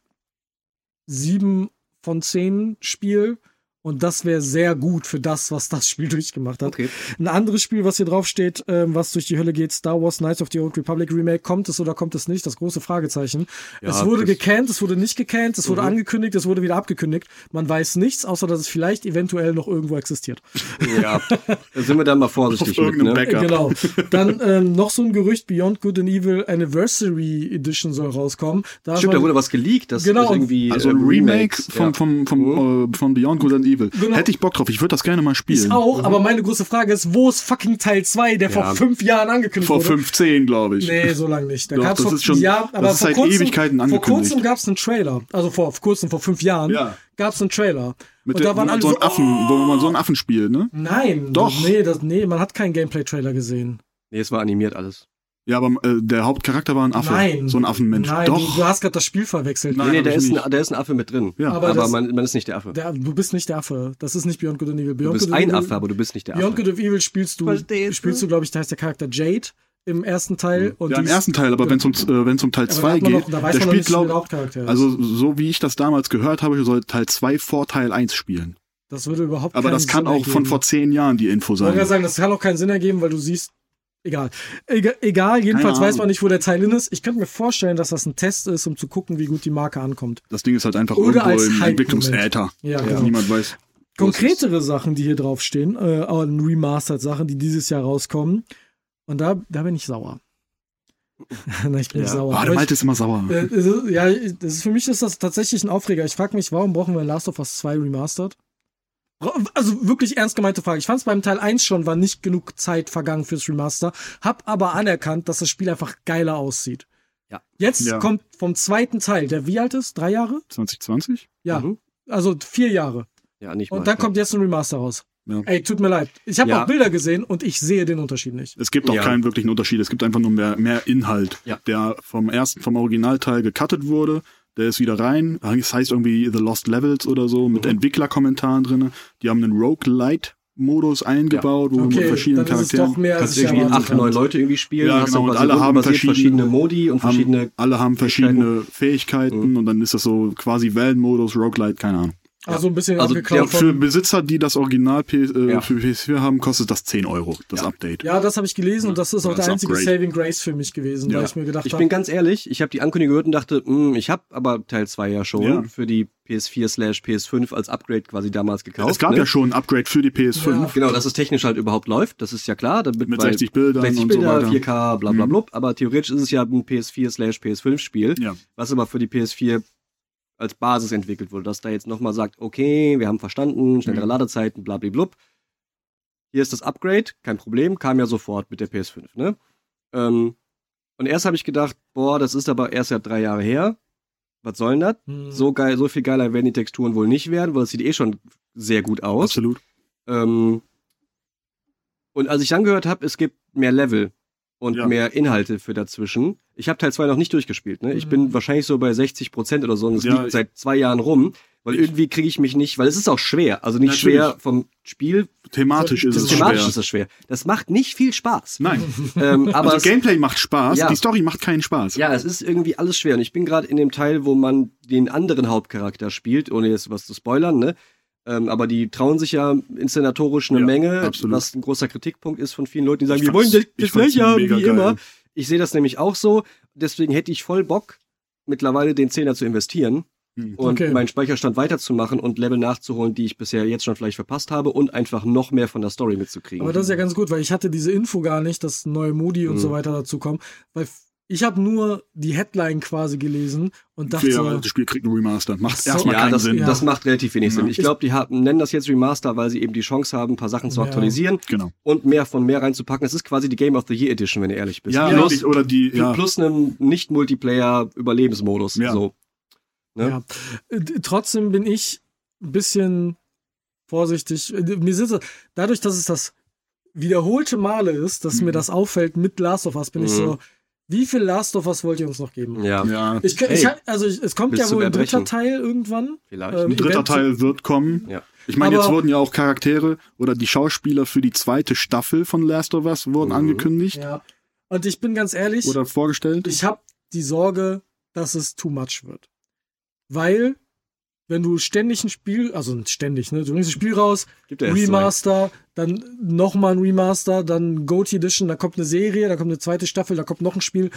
7 von 10 Spiel. Und das wäre sehr gut für das, was das Spiel durchgemacht hat. Okay. Ein anderes Spiel, was hier drauf steht, ähm, was durch die Hölle geht, Star Wars Knights of the Old Republic Remake, kommt es oder kommt es nicht? Das große Fragezeichen. Ja, es wurde gecannt, es wurde nicht gecannt, es wurde Mhm. angekündigt, es wurde wieder abgekündigt. Man weiß nichts, außer dass es vielleicht eventuell noch irgendwo existiert. Ja, da sind wir dann mal vorsichtig Auf mit, ne? Backup. Genau. Dann ähm, noch so ein Gerücht, Beyond Good and Evil Anniversary Edition soll rauskommen. Da Stimmt, man- da wurde was geleakt, das Genau. ist irgendwie Also äh, ein Remake Remakes, vom, ja. vom, vom, äh, von Beyond Good and Evil. Genau. Hätte ich Bock drauf, ich würde das gerne mal spielen. ich auch, aber meine große Frage ist, wo ist fucking Teil 2, der Ja. vor fünf Jahren angekündigt Vor wurde? 15, glaube ich. Nee, so lange nicht. Da Doch, gab's das vor, ist schon- ja, aber das ist vor seit kurzem, Ewigkeiten Vor angekündigt. kurzem gab es einen Trailer. Also vor, vor kurzem, vor fünf Jahren, Ja. gab es einen Trailer. Mit und der, da wo waren man alle so so, einen Affen, wo man so einen Affen spielt, ne? Nein, Doch. Nee, das, nee, man hat keinen Gameplay-Trailer gesehen. Nee, es war animiert alles. Ja, aber äh, der Hauptcharakter war ein Affe. Nein. So ein Affenmensch. Nein, Doch. Du, du hast gerade das Spiel verwechselt. Nein, nee, ich ist, ein, da ist ein Affe mit drin. Ja. Aber aber das- man, man ist nicht der Affe. Der, du bist nicht der Affe. Das ist nicht Beyond Good and Evil. Du Beyond bist Good ein Evil, Affe, aber du bist nicht der Beyond Affe. Good and Evil spielst du, Verstehst du? spielst du, glaube ich, da heißt der Charakter Jade im ersten Teil. Und ja, im ersten Teil, aber wenn es um, äh, wenn's um Teil aber da 2 hat man geht, noch- da weiß der spielt, der glaube Hauptcharakter ist. also so wie ich das damals gehört habe, soll Teil 2 vor Teil 1 spielen. das würde überhaupt Aber das kann Sinn auch von ergeben. vor 10 Jahren die Info Ich wollte gerade sein. sagen, das kann auch keinen Sinn ergeben, weil du siehst, egal. Egal, jedenfalls weiß man nicht, wo der Teil hin ist. Ich könnte mir vorstellen, dass das ein Test ist, um zu gucken, wie gut die Marke ankommt. Das Ding ist halt einfach Oder irgendwo im. Entwicklungsäther. Ja, genau. Niemand weiß. Konkretere Sachen, die hier draufstehen, äh, Remastered-Sachen, die dieses Jahr rauskommen. Und da, da bin ich sauer. Nein, ich bin nicht Ja. sauer. Oh, Aber der Malte ist immer sauer. Äh, ja, das ist, für mich ist das tatsächlich ein Aufreger. Ich frage mich, warum brauchen wir Last of Us 2 Remastered? Also wirklich ernst gemeinte Frage. Ich fand es beim Teil 1 schon, war nicht genug Zeit vergangen fürs Remaster, hab aber anerkannt, dass das Spiel einfach geiler aussieht. Ja. Jetzt Ja. kommt vom zweiten Teil, der wie alt ist? Drei Jahre? 2020? Ja, Mhm. also vier Jahre. Ja, nicht Und mal. da kommt jetzt ein Remaster raus. Ja. Ey, tut mir leid. Ich habe Ja. auch Bilder gesehen und ich sehe den Unterschied nicht. Es gibt auch Ja. keinen wirklichen Unterschied. Es gibt einfach nur mehr, mehr Inhalt, Ja. der vom ersten, vom Originalteil gecuttet wurde. Der ist wieder rein. Das heißt irgendwie The Lost Levels oder so mit Mhm. Entwicklerkommentaren drin. Die haben einen Roguelite-Modus eingebaut, wo du mit Okay, verschiedenen dann ist es doch Charakteren. mehr, kannst irgendwie acht, neun Leute irgendwie spielen. Ja, genau, und alle haben verschiedene- verschiedene Modi und Haben, verschiedene. alle haben verschiedene Fähigkeiten und dann ist das so quasi Wellenmodus, Roguelite, keine Ahnung. Also ein bisschen Also von Für Besitzer, die das Original P äh, Ja. für PS4 haben, kostet das 10 Euro, das Ja. Update. Ja, das habe ich gelesen und das ist auch Das der einzige Upgrade. Saving Grace für mich gewesen, Ja. weil ich mir gedacht Ich habe, bin ganz ehrlich, ich habe die Ankündigung gehört und dachte, hm, ich habe aber Teil 2 ja schon Ja. für die PS4 slash PS5 als Upgrade quasi damals gekauft. es gab ne? ja schon ein Upgrade für die PS5. Ja. Genau, dass es technisch halt überhaupt läuft, das ist ja klar. Damit, Mit weil 60 Bildern 60 und so Bilder, weiter. 4K, bla bla Mhm. blub. Aber theoretisch ist es ja ein PS4 slash PS5 Spiel, Ja. was aber für die PS4 als Basis entwickelt wurde, dass da jetzt nochmal sagt, okay, wir haben verstanden, schnellere Mhm. Ladezeiten, bla bla blub. Hier ist das Upgrade, kein Problem, kam ja sofort mit der PS5, ne? Ähm, und erst habe ich gedacht, boah, das ist aber erst ja drei Jahre her. Was soll denn das? hm, So geil, so viel geiler werden die Texturen wohl nicht werden, weil es sieht eh schon sehr gut aus. Absolut. Ähm, und als ich dann gehört habe, es gibt mehr Level und Ja. mehr Inhalte für dazwischen. Ich habe Teil 2 noch nicht durchgespielt. Ne? Ich bin wahrscheinlich so bei 60 Prozent oder so und es Ja. liegt seit zwei Jahren rum, weil irgendwie kriege ich mich nicht, weil es ist auch schwer. Also nicht Natürlich. schwer vom Spiel, Thematisch ist es thematisch schwer. ist es schwer. Das macht nicht viel Spaß. Nein. Ähm, aber Also es, Gameplay macht Spaß, Ja. die Story macht keinen Spaß. ja, es ist irgendwie alles schwer. Und ich bin gerade in dem Teil, wo man den anderen Hauptcharakter spielt, ohne jetzt was zu spoilern, ne? Ähm, aber die trauen sich ja inszenatorisch eine Ja, Menge, absolut. was ein großer Kritikpunkt ist von vielen Leuten, die sagen, Ich wir wollen das, das gleiche haben wie geil. immer. Ich sehe das nämlich auch so. Deswegen hätte ich voll Bock, mittlerweile den Zehner zu investieren Hm. und Okay. meinen Speicherstand weiterzumachen und Level nachzuholen, die ich bisher jetzt schon vielleicht verpasst habe und einfach noch mehr von der Story mitzukriegen. Aber das ist ja ganz gut, weil ich hatte diese Info gar nicht, dass neue Modi und Mhm. so weiter dazu kommen. Weil ich habe nur die Headline quasi gelesen und dachte Ja, so, aber das Spiel kriegt einen Remaster. Macht So. erstmal ja, keinen das, Sinn. ja. das macht relativ wenig Sinn. Ja. Ich glaube, die haben, nennen das jetzt Remaster, weil sie eben die Chance haben, ein paar Sachen zu Ja. aktualisieren Genau. und mehr von mehr reinzupacken. Es ist quasi die Game of the Year Edition, wenn du ehrlich bist. Ja, plus, oder die, ja. plus einem Nicht-Multiplayer-Überlebensmodus. Ja. So. Ne? ja. Trotzdem bin ich ein bisschen vorsichtig. Mir sind so, dadurch, dass es das wiederholte Male ist, dass Mhm. mir das auffällt mit Last of Us, bin ich Mhm. so, wie viel Last of Us wollt ihr uns noch geben? Ja, ja. Ich, kö- Hey. ich, also ich, es kommt ja wohl ein dritter. Teil irgendwann. vielleicht. Ähm, Ein dritter Teil wird kommen. Ja. Ich meine, jetzt wurden ja auch Charaktere oder die Schauspieler für die zweite Staffel von Last of Us wurden Mhm. angekündigt Ja. Und ich bin ganz ehrlich, oder vorgestellt. ich habe die Sorge, dass es too much wird. Weil, wenn du ständig ein Spiel, also ständig, ne, du bringst ein Spiel raus, Remaster, dann nochmal ein Remaster, dann GOTY Edition, dann kommt eine Serie, dann kommt eine zweite Staffel, dann kommt noch ein Spiel.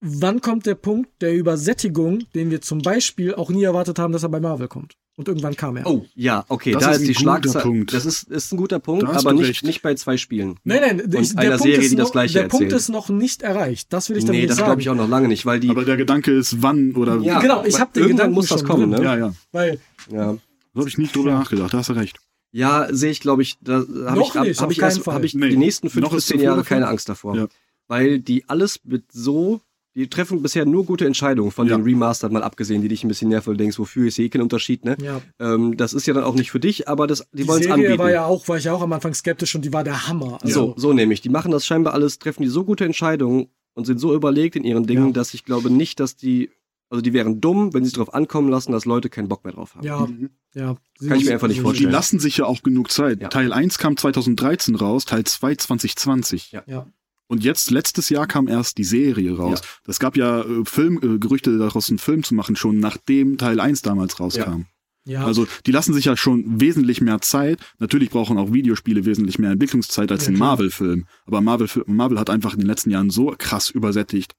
Wann kommt der Punkt der Übersättigung, den wir zum Beispiel auch nie erwartet haben, dass er bei Marvel kommt? Und irgendwann kam er. Oh, ja, okay, Das da ist ist, ein die. Punkt. Das ist, ist ein guter Punkt, aber nicht, recht. nicht bei zwei Spielen. Nein, nein, ich, der einer Punkt Serie, ist die das noch, Gleiche Der Punkt erzählt. ist noch nicht erreicht. Das will ich damit Nee, das sagen. glaube ich auch noch lange nicht, weil die. Aber der Gedanke ist, wann oder ja, Genau, ich aber hab den irgendwann Gedanken muss das schon kommen, drin. ne? ja, ja. Weil Ja. So habe ich nicht drüber Ja. nachgedacht, da hast du recht. Ja, sehe ich, glaube ich, da habe ich, hab, nicht, hab ich, erst, hab ich Nee, die nächsten fünf bis zehn Jahre keine Angst davor. Ja. Weil die alles mit so, die treffen bisher nur gute Entscheidungen von Ja. den Remastered mal abgesehen, die dich ein bisschen nerven, weil du denkst, wofür ist hier eh kein Unterschied, ne? ja, Ähm, das ist ja dann auch nicht für dich, aber das, die, die wollen es anbieten. war ja auch, war ich ja auch am Anfang skeptisch und die war der Hammer. so, Also, so nämlich. Die machen das scheinbar alles, treffen die so gute Entscheidungen und sind so überlegt in ihren Dingen, Ja. dass ich glaube nicht, dass die, also die wären dumm, wenn sie es darauf ankommen lassen, dass Leute keinen Bock mehr drauf haben. ja, ja. Kann ich mir einfach nicht die vorstellen. lassen sich ja auch genug Zeit. Ja. Teil 1 kam 2013 raus, Teil 2 2020. Ja. Ja. Und jetzt, letztes Jahr kam erst die Serie raus. Das gab ja äh, Film, äh, Gerüchte daraus, einen Film zu machen, schon nachdem Teil 1 damals rauskam. ja. Also die lassen sich ja schon wesentlich mehr Zeit. Natürlich brauchen auch Videospiele wesentlich mehr Entwicklungszeit als Ja, ein. Marvel-Film. Aber Marvel, Marvel hat einfach in den letzten Jahren so krass übersättigt.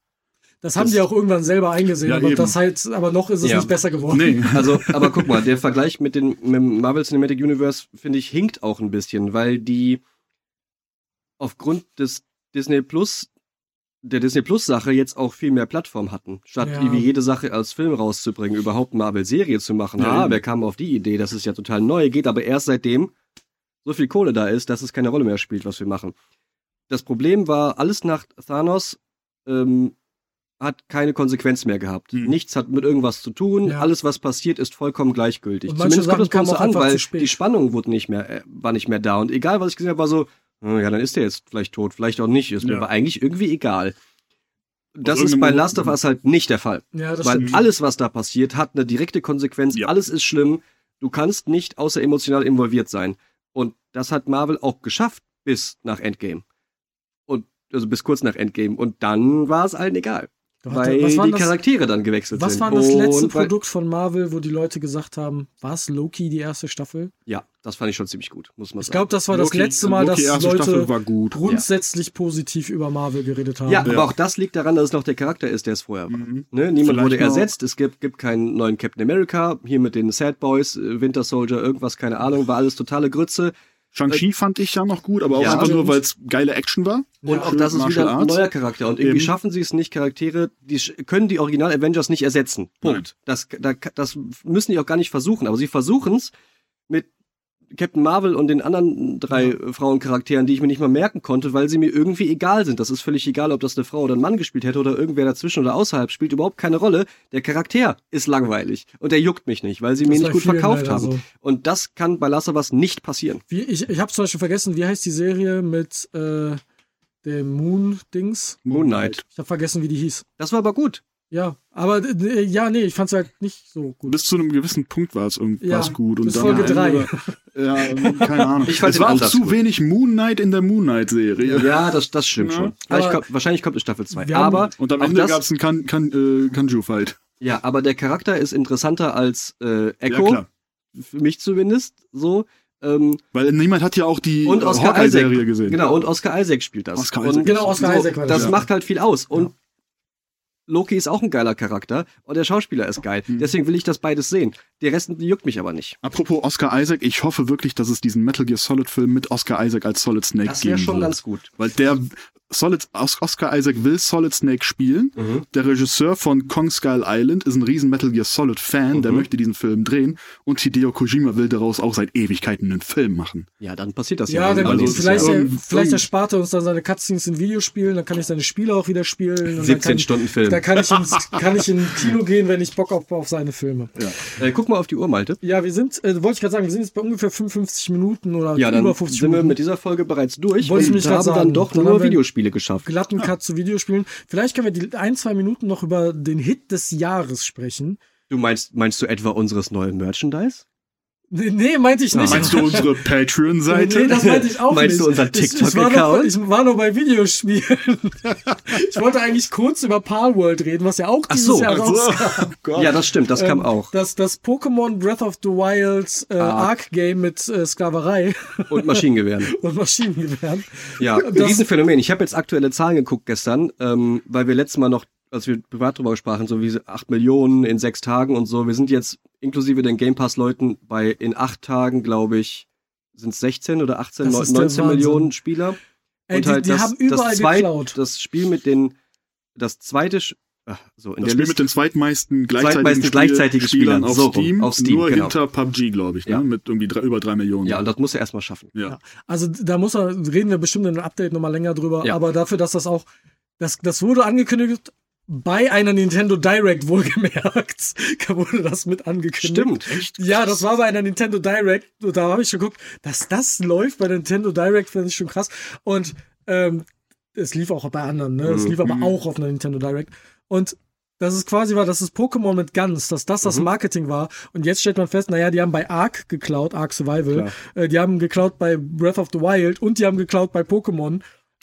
das haben das- die auch irgendwann selber eingesehen, Ja, aber eben. das halt, aber noch ist es Ja. nicht besser geworden. Nee. Also, aber guck mal, der Vergleich mit, den, mit dem Marvel Cinematic Universe, finde ich, hinkt auch ein bisschen, weil die aufgrund des Disney Plus, der Disney Plus Sache jetzt auch viel mehr Plattform hatten. Statt Ja. wie jede Sache als Film rauszubringen, überhaupt Marvel-Serie zu machen. Ja, ah, wer kam auf die Idee? Das ist ja total neu, geht aber erst seitdem so viel Kohle da ist, dass es keine Rolle mehr spielt, was wir machen. Das Problem war, alles nach Thanos ähm, hat keine Konsequenz mehr gehabt. Mhm. Nichts hat mit irgendwas zu tun. Ja. Alles, was passiert, ist vollkommen gleichgültig. Zumindest kommt Sachen das bei uns so an, weil zu spät. die Spannung wurde nicht mehr, äh, war nicht mehr da. Und egal, was ich gesehen habe, war so, hm, ja, dann ist der jetzt vielleicht tot, vielleicht auch nicht. Ist mir Ja. aber eigentlich irgendwie egal. Das ist bei Last of Us halt nicht der Fall. Ja, Weil stimmt. alles, was da passiert, hat eine direkte Konsequenz. Ja. Alles ist schlimm. Du kannst nicht außer emotional involviert sein. Und das hat Marvel auch geschafft bis nach Endgame. Und also bis kurz nach Endgame. Und dann war es allen egal. Weil was war die das- Charaktere dann gewechselt Was sind. war das letzte Produkt von Marvel, wo die Leute gesagt haben, was Loki die erste Staffel? Ja, das fand ich schon ziemlich gut, muss man Ich sagen. glaube, das war das Loki- letzte Mal, Loki dass Leute war grundsätzlich positiv über Marvel geredet haben. Ja, aber Ja. auch das liegt daran, dass es noch der Charakter ist, der es vorher war. Mhm. Ne? Niemand Vielleicht wurde ersetzt, es gibt, gibt keinen neuen Captain America, hier mit den Sad Boys, äh, Winter Soldier, irgendwas, keine Ahnung, war alles totale Grütze. Shang-Chi fand ich ja noch gut, aber auch Ja. einfach nur, weil es geile Action war. Und Ja, auch das ist wieder ein neuer Charakter. Und irgendwie Eben. schaffen sie es nicht, Charaktere, die können die Original Avengers nicht ersetzen. Punkt. Das, da, das müssen die auch gar nicht versuchen. Aber sie versuchen es mit Captain Marvel und den anderen drei äh, Frauencharakteren, die ich mir nicht mal merken konnte, weil sie mir irgendwie egal sind. Das ist völlig egal, ob das eine Frau oder ein Mann gespielt hätte oder irgendwer dazwischen oder außerhalb, spielt überhaupt keine Rolle. Der Charakter ist langweilig und der juckt mich nicht, weil sie mir Das nicht bei gut verkauft leider haben. so. Und das kann bei Last of Us nicht passieren. Wie, ich ich habe zum Beispiel vergessen, wie heißt die Serie mit äh, dem Moon-Dings. Moon Knight. Ich habe vergessen, wie die hieß. Das war aber gut. Ja, aber äh, ja, nee, ich fand's halt nicht so gut. Bis zu einem gewissen Punkt war es irgendwie Ja, gut. Und bis dann Folge am Ende drei. war- Ja, keine Ahnung. Ich fand es war auch zu gut. wenig Moon Knight in der Moon Knight-Serie. Ja, das, das stimmt Ja. schon. Aber- kommt, wahrscheinlich kommt eine Staffel 2. Wir haben- Aber, Und am Ende gab es einen kan kan äh, Kanju-Fight. ja, aber der Charakter ist interessanter als äh, Ja, Echo. klar. für mich zumindest. So. Ähm, Weil niemand hat ja auch die und äh. Hawkeye-Serie gesehen. Genau, und Oscar Isaac spielt das. Oscar und Isaac. Genau, Oscar so, Isaac war das. Das Ja. macht halt viel aus. Und Loki ist auch ein geiler Charakter und der Schauspieler ist geil. Hm. Deswegen will ich das beides sehen. Der Rest juckt mich aber nicht. Apropos Oscar Isaac, ich hoffe wirklich, dass es diesen Metal Gear Solid Film mit Oscar Isaac als Solid Snake Das wäre geben schon wird. ganz gut. Weil der Solid, Os- Oscar Isaac will Solid Snake spielen. Mhm. Der Regisseur von Kong Skull Island ist ein riesen Metal Gear Solid Fan, der Mhm. möchte diesen Film drehen. Und Hideo Kojima will daraus auch seit Ewigkeiten einen Film machen. Ja, dann passiert das Ja, ja. dann also vielleicht, er, vielleicht erspart er uns dann seine Cutscenes in Videospielen, dann kann ich seine Spiele auch wieder spielen. und 17 dann kann, Stunden Film. Da kann ich, ins, kann ich in ein Kino gehen, wenn ich Bock auf, auf seine Filme. Äh, guck mal auf die Uhr, Malte. Ja, wir sind, äh, wollte ich gerade sagen, wir sind jetzt bei ungefähr 55 Minuten oder Ja, dann über 50 sind wir Minuten. mit dieser Folge bereits durch Wollte ich mich haben grad dann sagen. doch Dann nur wir- Videospiele geschafft. glatten Cut zu Videospielen. Vielleicht können wir die ein, zwei Minuten noch über den Hit des Jahres sprechen. Du meinst, meinst du etwa unseres neuen Merchandise? Nee, meinte ich nicht. Meinst du unsere Patreon-Seite? Nee, das meinte ich auch Meinst nicht. du unseren Ich- ich, war TikTok-Account? noch, ich war noch bei Videospielen. ich wollte eigentlich kurz über Palworld reden, was ja auch dieses so, Jahr Ach so. rauskam. Oh Gott. Ja, das stimmt, das kam Ähm, auch. Das, das Pokémon Breath of the Wild äh, Arc. Arc-Game mit äh, Sklaverei Und Maschinengewehren. und Maschinengewehren. Ja, Das- Riesenphänomen. Ich habe jetzt aktuelle Zahlen geguckt gestern, ähm, weil wir letztes Mal noch, als wir privat drüber sprachen, so wie 8 Millionen in sechs Tagen und so. Wir sind jetzt inklusive den Game Pass-Leuten bei in acht Tagen, glaube ich, sind es 16 oder 18, Das neun- ist der 19 Wahnsinn. Millionen Spieler. Ey, und die, halt die das, haben überall das, zweit, geklaut. das Spiel mit den, das zweite, ach, so in Das der Spiel Liste. mit den zweitmeisten gleichzeitigen, Zweitmeisten Spiel- gleichzeitigen Spielern Spielern. auf, So Steam, auf Steam, nur genau. hinter PUBG, glaube ich, Ja. ne? mit irgendwie drei, über drei Millionen. ja, und das muss er erstmal schaffen. ja. Also da muss man, reden wir bestimmt in einem Update nochmal länger drüber, Ja. aber dafür, dass das auch, das, das wurde angekündigt bei einer Nintendo Direct wohlgemerkt, wurde das mit angekündigt. Stimmt. Echt? Ja, das war bei einer Nintendo Direct. Da habe ich schon geguckt, dass das läuft bei der Nintendo Direct, finde ich schon krass. Und ähm, es lief auch bei anderen, ne? Es Mhm. lief aber auch auf einer Nintendo Direct. Und das ist quasi war, das ist Pokémon mit Guns, dass das das Mhm. Marketing war. Und jetzt stellt man fest, naja, die haben bei Ark geklaut, Ark Survival. Äh, die haben geklaut bei Breath of the Wild und die haben geklaut bei Pokémon.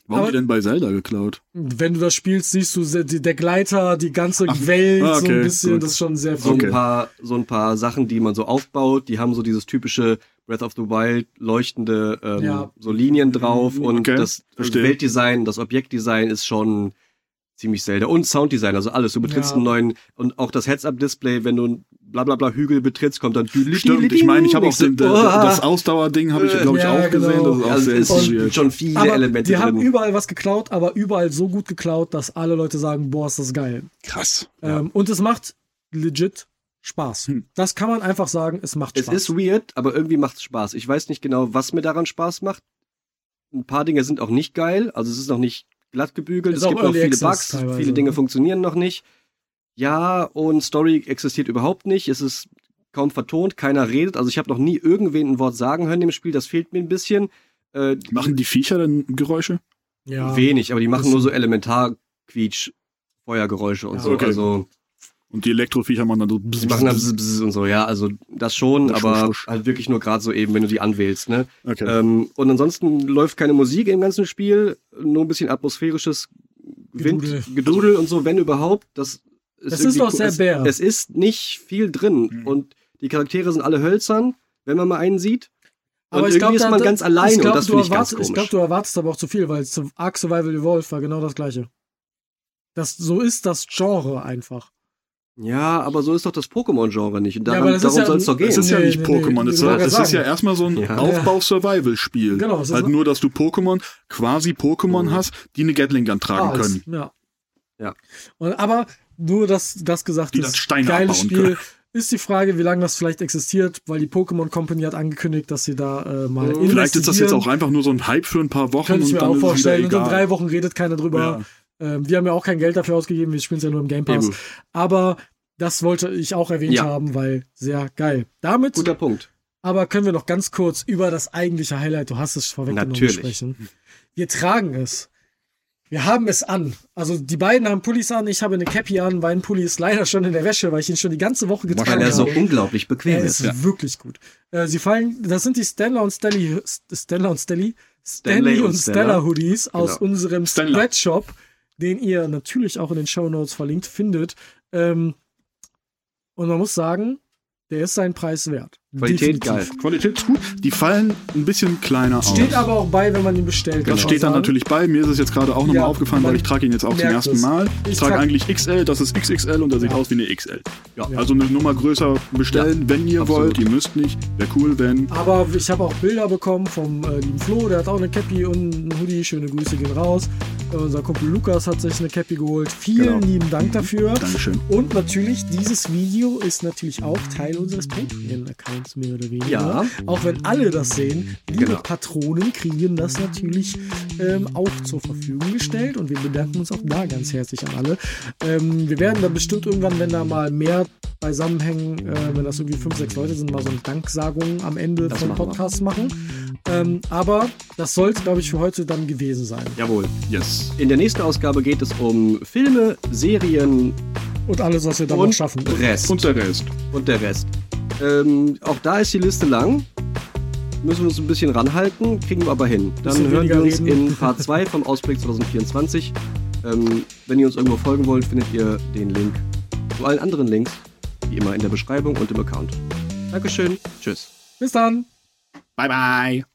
Warum Aber- die denn bei Zelda geklaut? Wenn du das spielst, siehst du der Gleiter, die ganze Welt, ah, so okay, ein bisschen, gut. das ist schon sehr so viel. Okay. ein paar so ein paar Sachen, die man so aufbaut, die haben so dieses typische Breath of the Wild leuchtende ähm, Ja. so Linien drauf und Okay, das, das verstehe. Weltdesign, das Objektdesign ist schon ziemlich selten und Sounddesign, also alles. Du betrittst Ja. einen neuen und auch das Heads-Up-Display, wenn du blablabla Hügel betrittst, kommt dann Stimmt, ich meine, ich habe auch den, oh, das Ausdauerding habe ich, glaube ich, Ja, auch gesehen. genau. Das ist auch also sehr es inspiriert. ist schon viele Aber Elemente die haben drin. überall was geklaut, aber überall so gut geklaut, dass alle Leute sagen, boah, ist das geil. Krass. Ähm, und es macht legit Spaß. Hm. Das kann man einfach sagen, es macht Es Spaß. ist weird, aber irgendwie macht es Spaß. Ich weiß nicht genau, was mir daran Spaß macht. Ein paar Dinge sind auch nicht geil, also es ist noch nicht glatt gebügelt. Es auch gibt noch viele Bugs, teilweise, viele Dinge ne? funktionieren noch nicht. Ja, und Story existiert überhaupt nicht. Es ist kaum vertont, keiner redet. Also ich habe noch nie irgendwen ein Wort sagen hören im Spiel. Das fehlt mir ein bisschen. Äh, Machen die Viecher denn Geräusche? ja. wenig, aber die machen nur so Elementarquietsch, Feuergeräusche und Ja. so. Okay. Also Und die Elektroviecher machen dann so. die machen dann bzz, bzz und so. Ja, also das schon, Wusch, aber wusch. halt wirklich nur gerade so eben, wenn du die anwählst. Ne? Okay. Ähm, und ansonsten läuft keine Musik im ganzen Spiel, nur ein bisschen atmosphärisches Wind, Gedudel. Gedudel und so, wenn überhaupt. Das Das ist doch sehr es, bär. es ist nicht viel drin Mhm. und die Charaktere sind alle hölzern, wenn man mal einen sieht. Und Aber ich irgendwie glaube, ist man ganz alleine und das finde ich ganz Ich komisch. glaube, du erwartest aber auch zu viel, weil zu Ark Survival Evolved war genau das gleiche. Das, so ist das Genre einfach. ja, aber so ist doch das Pokémon-Genre nicht. Und Ja, daran, aber das ist darum ja- soll es doch gehen. Es ist ja nicht nee, Pokémon, nee, es, ich es ist ja erstmal so ein Ja. Aufbau-Survival-Spiel. Genau, es ist halt nur, dass du Pokémon, quasi Pokémon Mhm. hast, die eine Gatling Gun tragen Alles, können. Ja. Ja. Und, aber nur das, das gesagt Die ist, Steine geiles Spiel. können. Ist die Frage, wie lange das vielleicht existiert, weil die Pokémon Company hat angekündigt, dass sie da äh, mal Mhm. Vielleicht ist das jetzt auch einfach nur so ein Hype für ein paar Wochen Könnte ich und mir dann auch ist es wieder vorstellen. Und in drei Wochen redet keiner drüber. Ja. Ähm, wir haben ja auch kein Geld dafür ausgegeben, wir spielen es ja nur im Game Pass. Eben. Aber das wollte ich auch erwähnt Ja. haben, weil sehr geil. Damit Guter Punkt. aber können wir noch ganz kurz über das eigentliche Highlight, du hast es vorweggenommen, Natürlich. sprechen. Wir tragen es. Wir haben es an. Also die beiden haben Pullis an, ich habe eine Cappy an. Mein Pulli ist leider schon in der Wäsche, weil ich ihn schon die ganze Woche getragen Weil habe. er so unglaublich bequem Er ist. ist wirklich gut. Äh, sie fallen, das sind die Stella und Stelly, Stella und Stelly, Stanley Stanley und Stella, Stella. Hoodies aus Genau. unserem Stella. Spreadshop, den ihr natürlich auch in den Show Notes verlinkt findet. Ähm, und man muss sagen, der ist seinen Preis wert. Qualität Definitiv. geil. Qualität ist gut. Die fallen ein bisschen kleiner aus. Steht aber auch bei, wenn man ihn bestellt. Das man steht dann natürlich bei. Mir ist es jetzt gerade auch nochmal Ja, aufgefallen, weil ich trage ihn jetzt auch zum ersten es. Mal. Ich Ich trage trag- eigentlich XL, das ist XXL und der sieht Ja. aus wie eine XL. Ja. Also eine Nummer größer bestellen, wenn ihr absolut. wollt. Ihr müsst nicht. Wäre cool, wenn. Aber ich habe auch Bilder bekommen vom äh, lieben Flo, der hat auch eine Cappy und einen Hoodie. Schöne Grüße gehen raus. Äh, unser Kumpel Lukas hat sich eine Cappy geholt. Vielen Genau. lieben Dank dafür. Dankeschön. Und natürlich, dieses Video ist natürlich auch Teil unseres Patreon-Accounts, mehr oder weniger. Ja. Auch wenn alle das sehen, liebe Genau. Patronen kriegen das natürlich ähm, auch zur Verfügung gestellt und wir bedanken uns auch da ganz herzlich an alle. Ähm, wir werden dann bestimmt irgendwann, wenn da mal mehr beisammenhängen, äh, wenn das irgendwie fünf, sechs Leute sind, mal so eine Danksagung am Ende Das von wir. Podcasts machen. Ähm, aber das soll es, glaube ich, für heute dann gewesen sein. Jawohl. Yes. In der nächsten Ausgabe geht es um Filme, Serien Und alles, was wir dann noch und schaffen. Rest. Und der Rest. und der Rest. Ähm, auch da ist die Liste lang. Müssen wir uns ein bisschen ranhalten, kriegen wir aber hin. Dann Bisschen hören wir uns reden. in Part 2 vom Ausblick 2024. Ähm, wenn ihr uns irgendwo folgen wollt, findet ihr den Link zu allen anderen Links, wie immer in der Beschreibung und im Account. Dankeschön, tschüss. Bis dann! Bye, bye.